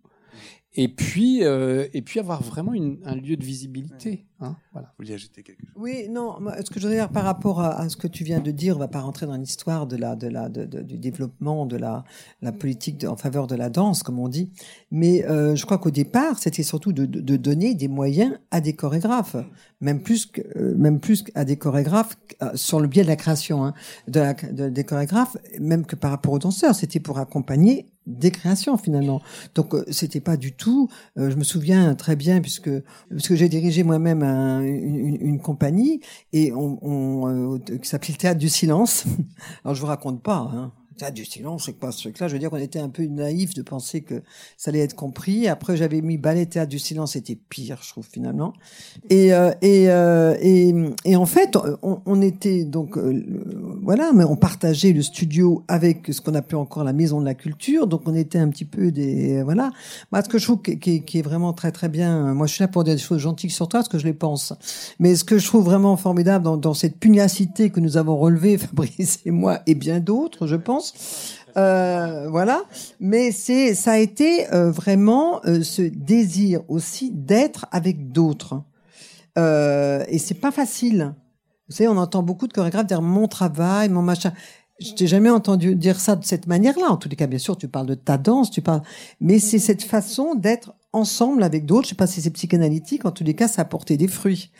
et puis euh, et puis avoir vraiment une- un lieu de visibilité. Hein, voilà. Vous vouliez ajouter quelque chose? Oui, non, ce que je voudrais dire par rapport à, à ce que tu viens de dire, on va pas rentrer dans l'histoire de la, de la, de- de- du développement de la, la politique de- en faveur de la danse, comme on dit. Mais euh, je crois qu'au départ, c'était surtout de, de, de donner des moyens à des chorégraphes, même plus que, euh, même plus qu'à des chorégraphes euh, sur le biais de la création hein, de la, de- des chorégraphes, même que par rapport aux danseurs, c'était pour accompagner des créations finalement. Donc c'était pas du tout. euh, je me souviens très bien puisque parce que j'ai dirigé moi-même un- une, une- une compagnie et on, on, euh, qui s'appelait le théâtre du silence. Alors je vous raconte pas. Hein. Ah, du silence, c'est pas ce truc-là. Je veux dire qu'on était un peu naïf de penser que ça allait être compris. Après, j'avais mis ballet théâtre du silence, c'était pire, je trouve finalement. Et euh, et, euh, et, et en fait, on, on était donc euh, voilà, mais on partageait le studio avec ce qu'on appelait encore la maison de la culture. Donc on était un petit peu des voilà. Moi, ce que je trouve qui, qui, qui est vraiment très très bien. Moi, je suis là pour dire des choses gentilles sur toi, parce que je les pense. Mais ce que je trouve vraiment formidable dans, dans cette pugnacité que nous avons relevée, Fabrice et moi, et bien d'autres, je pense euh, voilà. Mais c'est, ça a été euh, vraiment euh, ce désir aussi d'être avec d'autres. Et c'est pas facile. Vous savez, on entend beaucoup de chorégraphes dire mon travail, mon machin. Je t'ai jamais entendu dire ça de cette manière-là. En tous les cas, bien sûr, tu parles de ta danse, tu parles, mais c'est cette façon d'être ensemble avec d'autres. Je sais pas si c'est psychanalytique. En tous les cas, ça a porté des fruits.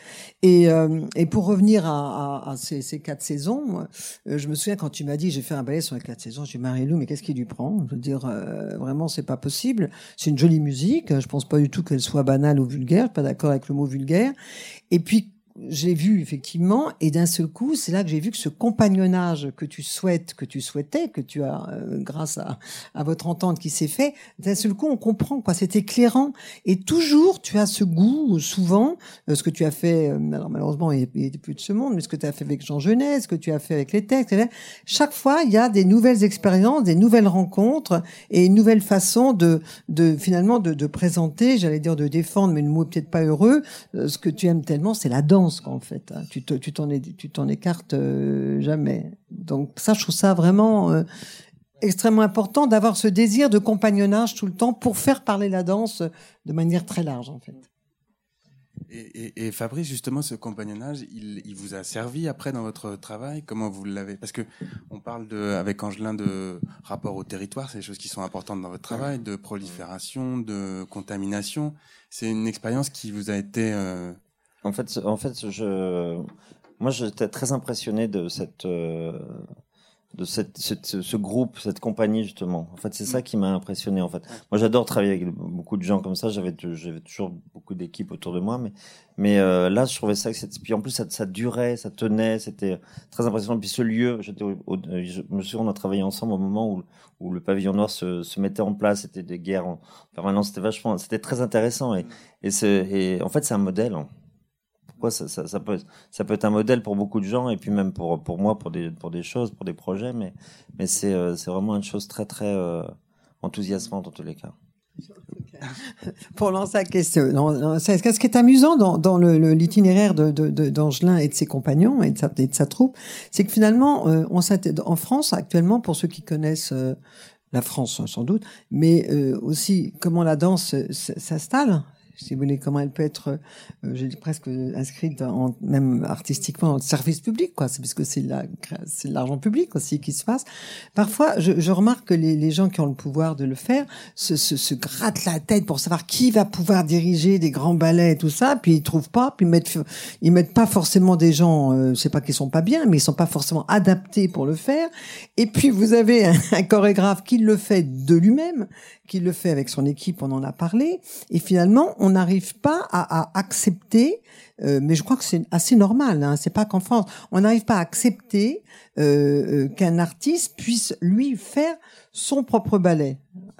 Et, euh, et pour revenir à, à, à ces, ces, quatre saisons, euh, je me souviens quand tu m'as dit j'ai fait un ballet sur les quatre saisons, j'ai Marie-Lou, mais qu'est-ce qui lui prend? Je veux dire, euh, vraiment, c'est pas possible. C'est une jolie musique. Je pense pas du tout qu'elle soit banale ou vulgaire. Je suis pas d'accord avec le mot vulgaire. Et puis j'ai vu effectivement, et d'un seul coup, c'est là que j'ai vu que ce compagnonnage que tu souhaites, que tu souhaitais, que tu as, euh, grâce à, à votre entente qui s'est fait, d'un seul coup, on comprend quoi. C'est éclairant, et toujours, tu as ce goût, souvent, euh, ce que tu as fait. Euh, alors malheureusement, il n'est plus de ce monde, mais ce que tu as fait avec Jean Genet, ce que tu as fait avec les textes, chaque fois, il y a des nouvelles expériences, des nouvelles rencontres et une nouvelle façon de, de finalement, de, de présenter, j'allais dire de défendre, mais le mot peut-être pas heureux. ce que tu aimes tellement, c'est la danse en fait. Hein. Tu tu t'en tu t'en écartes euh, jamais. Donc ça, je trouve ça vraiment euh, extrêmement important d'avoir ce désir de compagnonnage tout le temps pour faire parler la danse de manière très large en fait. Et, et, et, Fabrice, justement, ce compagnonnage, il, il, vous a servi après dans votre travail? Comment vous l'avez? Parce que on parle de, avec Angelin de rapport au territoire, c'est des choses qui sont importantes dans votre travail, de prolifération, de contamination. C'est une expérience qui vous a été euh, en fait, en fait, je, moi, j'étais très impressionné de cette, euh, de cette, ce groupe, cette compagnie justement. En fait, c'est ça mm. qui m'a impressionné. En fait, moi, j'adore travailler avec beaucoup de gens comme ça. J'avais, j'avais toujours beaucoup d'équipes autour de moi, mais, mais euh, là, je trouvais ça que c'était. Puis en plus, ça, ça durait, ça tenait, c'était très impressionnant. Puis ce lieu, j'étais, je me souviens, on a travaillé ensemble au moment où, où le pavillon noir se, se mettait en place. C'était des guerres en permanence. C'était vachement, c'était très intéressant. Et, et, et en fait, c'est un modèle. Hein pourquoi ça, ça, peut ça peut être un modèle pour beaucoup de gens et puis même pour pour moi pour des pour des choses pour des projets mais mais c'est euh, vraiment une chose très très euh, enthousiasmante en tous les cas. Pour lancer la question, ce qui est amusant dans, dans l'itinéraire de, d'Angelin et de ses compagnons et de sa, de sa troupe, c'est que finalement, euh, on en France actuellement, pour ceux qui connaissent la France sans doute, mais aussi comment la danse s'installe si vous voulez, comment elle peut être, euh, j'ai presque inscrite en, même artistiquement en service public, quoi. C'est parce que c'est la, c'est l'argent public aussi qui se passe. Parfois, je, je remarque que les, les, gens qui ont le pouvoir de le faire se, se, se, grattent la tête pour savoir qui va pouvoir diriger des grands ballets et tout ça, puis ils trouvent pas, puis ils mettent, ils mettent pas forcément des gens, euh, c'est pas qu'ils sont pas bien, mais ils sont pas forcément adaptés pour le faire. Et puis vous avez un, un chorégraphe qui le fait de lui-même, qui le fait avec son équipe, on en a parlé, et finalement, n'arrive pas à, à accepter, euh, mais je crois que c'est assez normal, hein, c'est pas qu'en France, on n'arrive pas à accepter euh, euh qu'un artiste puisse lui faire son propre ballet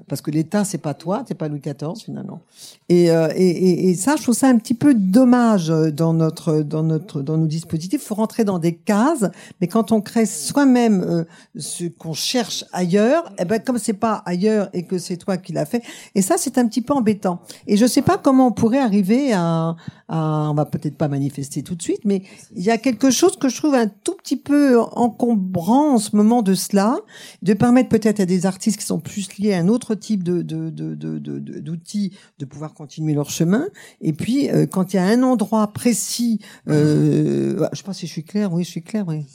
parce que l'État c'est pas toi, c'est pas Louis XIV finalement. Et, euh, et, et, et, ça, je trouve ça un petit peu dommage dans notre dans notre dans nos dispositifs. Faut rentrer dans des cases, mais quand on crée soi-même euh, ce qu'on cherche ailleurs, eh ben comme c'est pas ailleurs et que c'est toi qui l'as fait, et ça c'est un petit peu embêtant. Et je sais pas comment on pourrait arriver à, à on va peut-être pas manifester tout de suite, mais il y a quelque chose que je trouve un tout petit peu encombrant en ce moment de cela, de permettre peut-être à des artistes qui sont plus liés à un autre type de d'outils de, de, de, pouvoir continuer leur chemin. Et puis, euh, quand il y a un endroit précis, euh, je sais pas si je suis clair, oui, je suis clair, oui.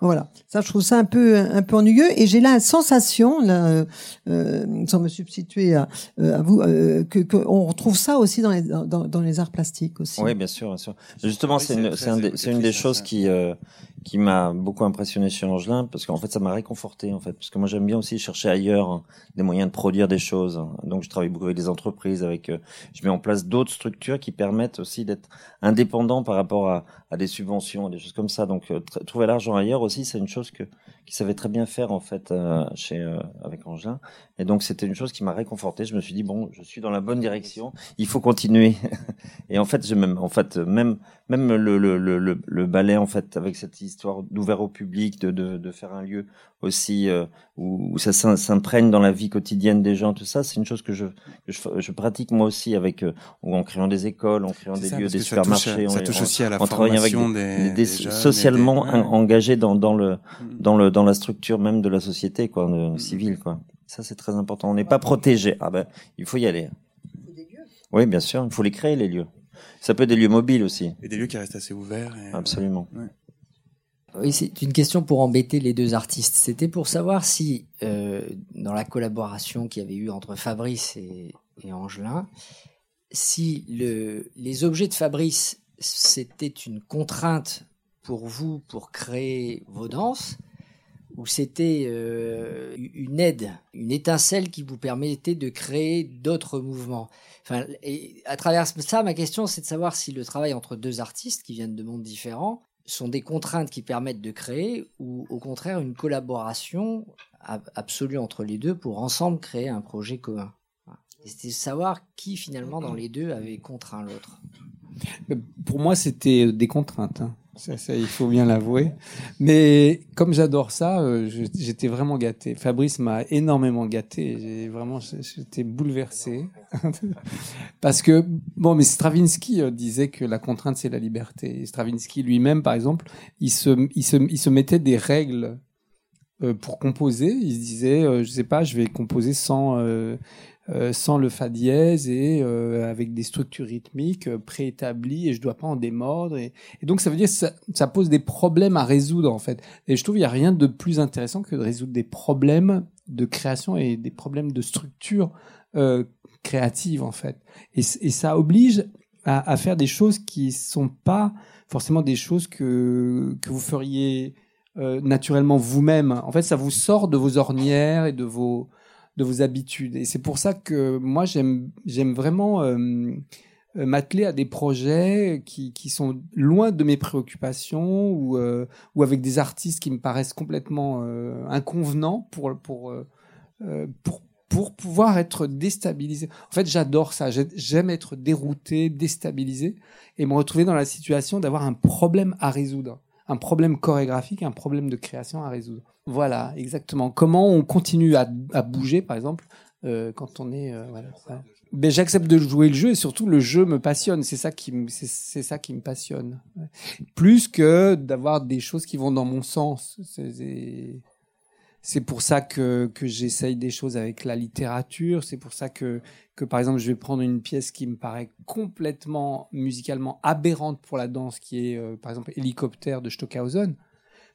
Voilà. Ça, je trouve ça un peu un peu ennuyeux. Et j'ai là la sensation, là, euh, sans me substituer à, euh, à vous, euh, que qu'on retrouve ça aussi dans les dans, dans, les arts plastiques aussi. Oui, bien sûr, bien sûr. Justement, c'est une, c'est une des choses qui qui m'a beaucoup impressionné chez Angelin parce qu'en fait ça m'a réconforté en fait parce que moi j'aime bien aussi chercher ailleurs hein, des moyens de produire des choses donc je travaille beaucoup avec des entreprises avec euh, je mets en place d'autres structures qui permettent aussi d'être indépendant par rapport à, à, des subventions des choses comme ça donc euh, trouver l'argent ailleurs aussi c'est une chose que qui savait très bien faire en fait euh, chez avec Angelin. Et donc c'était une chose qui m'a réconforté. Je me suis dit bon, je suis dans la bonne direction. Il faut continuer. et en fait, j'ai même en fait même même le le le le, ballet en fait avec cette histoire d'ouvert au public, de, de de faire un lieu aussi euh, où, où, ça s'imprègne dans la vie quotidienne des gens, tout ça, c'est une chose que je que je, je, pratique moi aussi avec en créant des écoles, en créant des lieux, des supermarchés, ça touche aussi à la formation des, des, socialement engagés dans dans le mm. dans le dans la structure même de la société quoi, mm. civile quoi. Ça c'est très important. On n'est pas protégé. Ah ben il faut y aller. Oui, bien sûr, il faut les créer les lieux. Ça peut être des lieux mobiles aussi. Et des lieux qui restent assez ouverts. Absolument. Oui, c'est une question pour embêter les deux artistes. C'était pour savoir si, euh, dans la collaboration qu'il y avait eu entre Fabrice et, Angelin, si le, les objets de Fabrice, c'était une contrainte pour vous pour créer vos danses, ou c'était euh, une aide, une étincelle qui vous permettait de créer d'autres mouvements. Enfin, et à travers ça, ma question, c'est de savoir si le travail entre deux artistes qui viennent de mondes différents sont des contraintes qui permettent de créer, ou au contraire une collaboration absolue entre les deux pour ensemble créer un projet commun. C'était de savoir qui finalement dans les deux avait contraint l'autre. Pour moi, c'était des contraintes. Hein. Ça, ça, il faut bien l'avouer. Mais comme j'adore ça, euh, j'étais vraiment gâté. Fabrice m'a énormément gâté. J'ai vraiment, j'étais bouleversé. Parce que, bon, mais Stravinsky euh, disait que la contrainte, c'est la liberté. Stravinsky lui-même, par exemple, il se, il, se, il se mettait des règles pour composer. Il se disait, je sais pas, je vais composer sans euh, sans le fa dièse et euh, avec des structures rythmiques euh, préétablies et je dois pas en démordre. Et, donc ça veut dire que ça, pose des problèmes à résoudre en fait. Et je trouve il y a rien de plus intéressant que de résoudre des problèmes de création et des problèmes de structure euh, créative en fait. Et, et ça oblige à, à, faire des choses qui sont pas forcément des choses que que vous feriez naturellement vous-même en fait ça vous sort de vos ornières et de vos de vos habitudes. Et c'est pour ça que moi, j'aime, vraiment euh, euh, m'atteler à des projets qui, qui sont loin de mes préoccupations ou, euh, ou avec des artistes qui me paraissent complètement inconvenants pour, pour, pour, pour pouvoir être déstabilisé. En fait, j'adore ça. J'aime être dérouté, déstabilisé et me retrouver dans la situation d'avoir un problème à résoudre un problème chorégraphique, un problème de création à résoudre. Voilà, exactement. Comment on continue à, bouger, par exemple, euh, quand on est euh, voilà. Ben, j'accepte de jouer le jeu et surtout le jeu me passionne. C'est ça qui c'est ça qui me passionne. Plus que d'avoir des choses qui vont dans mon sens. C'est pour ça que, que j'essaye des choses avec la littérature. C'est pour ça que, que, par exemple, je vais prendre une pièce qui me paraît complètement musicalement aberrante pour la danse, qui est, euh, par exemple, Hélicoptère de Stockhausen.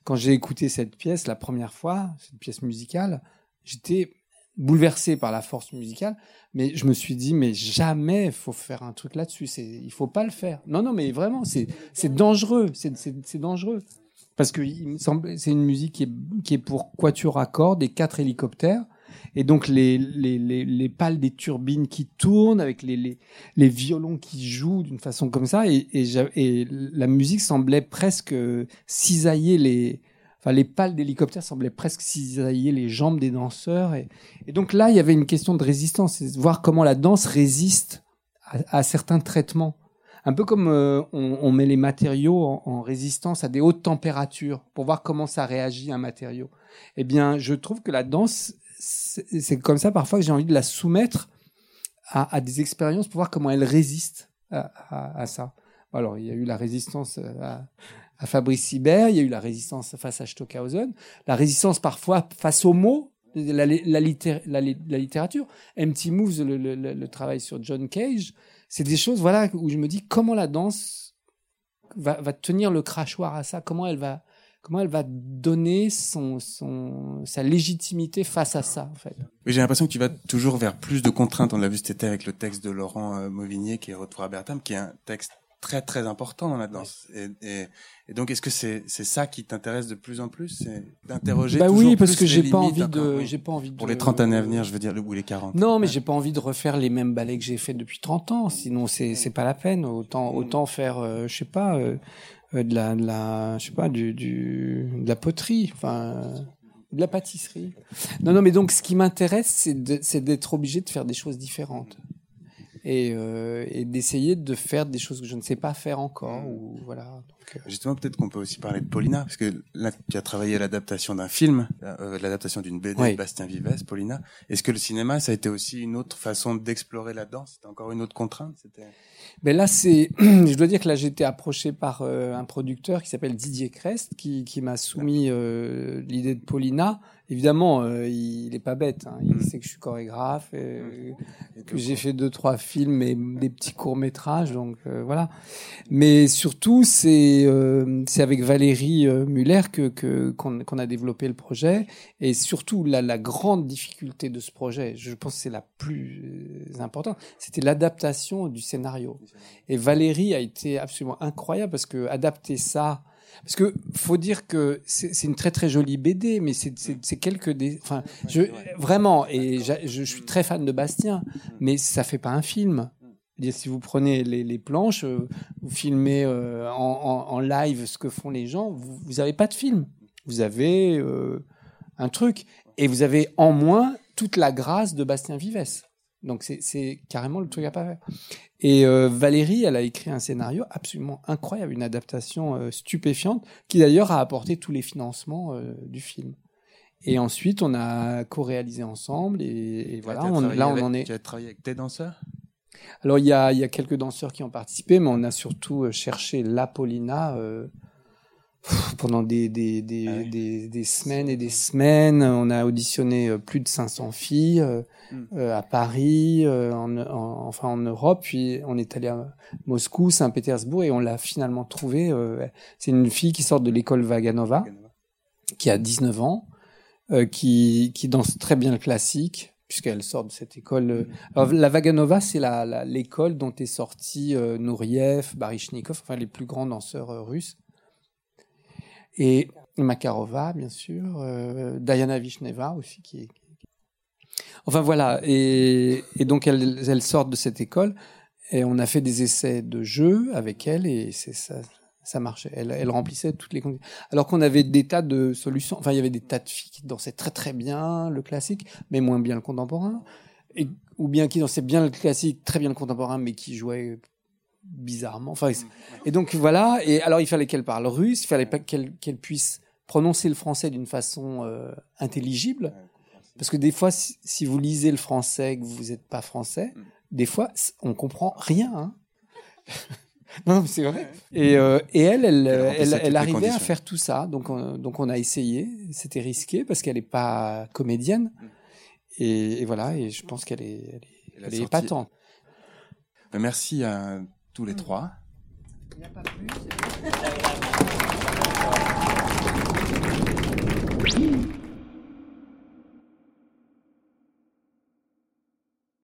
Quand j'ai écouté cette pièce la première fois, cette pièce musicale, j'étais bouleversé par la force musicale, mais je me suis dit, mais jamais faut faire un truc là-dessus. C'est, il faut pas le faire. Non, non, mais vraiment, c'est, c'est dangereux. C'est, c'est dangereux. Parce que c'est une musique qui est, pour quatuor à cordes et quatre hélicoptères. Et donc les, les, les, les, pales des turbines qui tournent avec les, les, violons qui jouent d'une façon comme ça. Et, la musique semblait presque cisailler les, enfin les pales d'hélicoptères semblaient presque cisailler les jambes des danseurs. Et, donc là, il y avait une question de résistance, voir comment la danse résiste à certains traitements un peu comme euh, on, met les matériaux en, résistance à des hautes températures pour voir comment ça réagit un matériau. Eh bien, je trouve que la danse, c'est comme ça parfois que j'ai envie de la soumettre à, des expériences pour voir comment elle résiste à, ça. Alors, il y a eu la résistance euh, à, Fabrice Hibert, il y a eu la résistance face à Stockhausen, la résistance parfois face aux mots, la, la, littérature. Empty Moves, le, travail sur John Cage, c'est des choses voilà où je me dis comment la danse va, tenir le crachoir à ça, comment elle va comment elle va donner son, sa légitimité face à ça en fait. J'ai l'impression que tu vas toujours vers plus de contraintes. On l'a vu cet été avec le texte de Laurent euh, Mauvignier qui est Retour à Bertham, qui est un texte très très important dans la danse. Et, et, et donc, est-ce que c'est c'est ça qui t'intéresse de plus en plus, c'est d'interroger Bah oui, parce que j'ai pas envie de, j'ai pas envie de pour les 30 années à venir, je veux dire, ou les 40. Non, mais j'ai pas envie de refaire les mêmes ballets que j'ai fait depuis 30 ans. Sinon, c'est c'est pas la peine. Autant autant faire, euh, je sais pas, euh, euh, de la de la, je sais pas, du du de la poterie. Enfin De la pâtisserie. Non, non, mais donc ce qui m'intéresse, c'est d'être obligé de faire des choses différentes et, euh, et d'essayer de faire des choses que je ne sais pas faire encore. Ou, voilà. Donc, euh. Justement, peut-être qu'on peut aussi parler de Paulina, parce que là, tu as travaillé à l'adaptation d'un film, euh, l'adaptation d'une BD Oui. de Bastien Vives, Paulina. Est-ce que le cinéma, ça a été aussi une autre façon d'explorer la danse C'était encore une autre contrainte? Mais là, c'est, je dois dire que là, j'ai été approché par un producteur qui s'appelle Didier Crest, qui, qui m'a soumis l'idée de Paulina. Évidemment, euh, il est pas bête. Hein. Il Mm. sait que je suis chorégraphe, et, et que j'ai fait deux trois films et des petits courts métrages, donc euh, voilà. Mais surtout, c'est euh, c'est avec Valérie euh, Muller que qu'on a développé le projet, et surtout la la grande difficulté de ce projet, je pense que c'est la plus euh, importante, c'était l'adaptation du scénario. Et Valérie a été absolument incroyable parce que adapter ça. Parce que faut dire que c'est une très très jolie BD, mais c'est c'est quelques des, enfin, je vraiment et je, suis très fan de Bastien, mais ça fait pas un film. Si vous prenez les, les planches, euh, vous filmez euh, en, en, en live ce que font les gens, vous vous avez pas de film. Vous avez euh, un truc. Et vous avez en moins toute la grâce de Bastien Vives. Donc c'est carrément le truc à pas faire. Et euh, Valérie, elle a écrit un scénario absolument incroyable, une adaptation euh, stupéfiante, qui d'ailleurs a apporté tous les financements euh, du film. Et ensuite, on a co-réalisé ensemble, et, et voilà, on, là on avec- en est. Tu as travaillé avec tes danseurs? Alors il y a, y a quelques danseurs qui ont participé, mais on a surtout cherché la Paulina pff, pendant des, des, des, Ah oui. des, des semaines et des semaines. On a auditionné euh, plus de 500 filles euh, Mm. euh, à Paris, en, en- enfin en Europe, puis on est allé à Moscou, Saint-Pétersbourg, et on l'a finalement trouvée. c'est une fille qui sort de l'école Vaganova qui a 19 ans, qui, qui danse très bien le classique, puisqu'elle sort de cette école. Alors, la Vaganova, c'est la, la- l'école dont est sorti euh, Nouriev, Baryshnikov, enfin les plus grands danseurs euh, russes. Et Makarova, bien sûr, euh, Diana Vishneva aussi, qui est... Enfin voilà, et, donc elle, elle sort de cette école, et on a fait des essais de jeu avec elle, et ça, marchait. Elle, elle remplissait toutes les conditions. Alors qu'on avait des tas de solutions. Enfin, il y avait des tas de filles qui dansaient très très bien le classique, mais moins bien le contemporain. Ou bien qui dansaient bien le classique, très bien le contemporain, mais qui jouaient bizarrement. Enfin, c'est- et donc voilà. Et alors, il fallait qu'elle parle russe, il fallait pas qu'elle puisse prononcer le français d'une façon euh, intelligible. Parce que des fois, si, si vous lisez le français et que vous n'êtes pas français, Mm. des fois, on comprend rien. hein. non, c'est vrai. Et, euh, et elle, elle, Elle elle, arrivait à faire tout ça. Donc, on, donc on a essayé. C'était risqué parce qu'elle n'est pas comédienne. Et, et voilà. Et je pense qu'elle est, elle est, est épatante. Ben, Merci à tous les trois.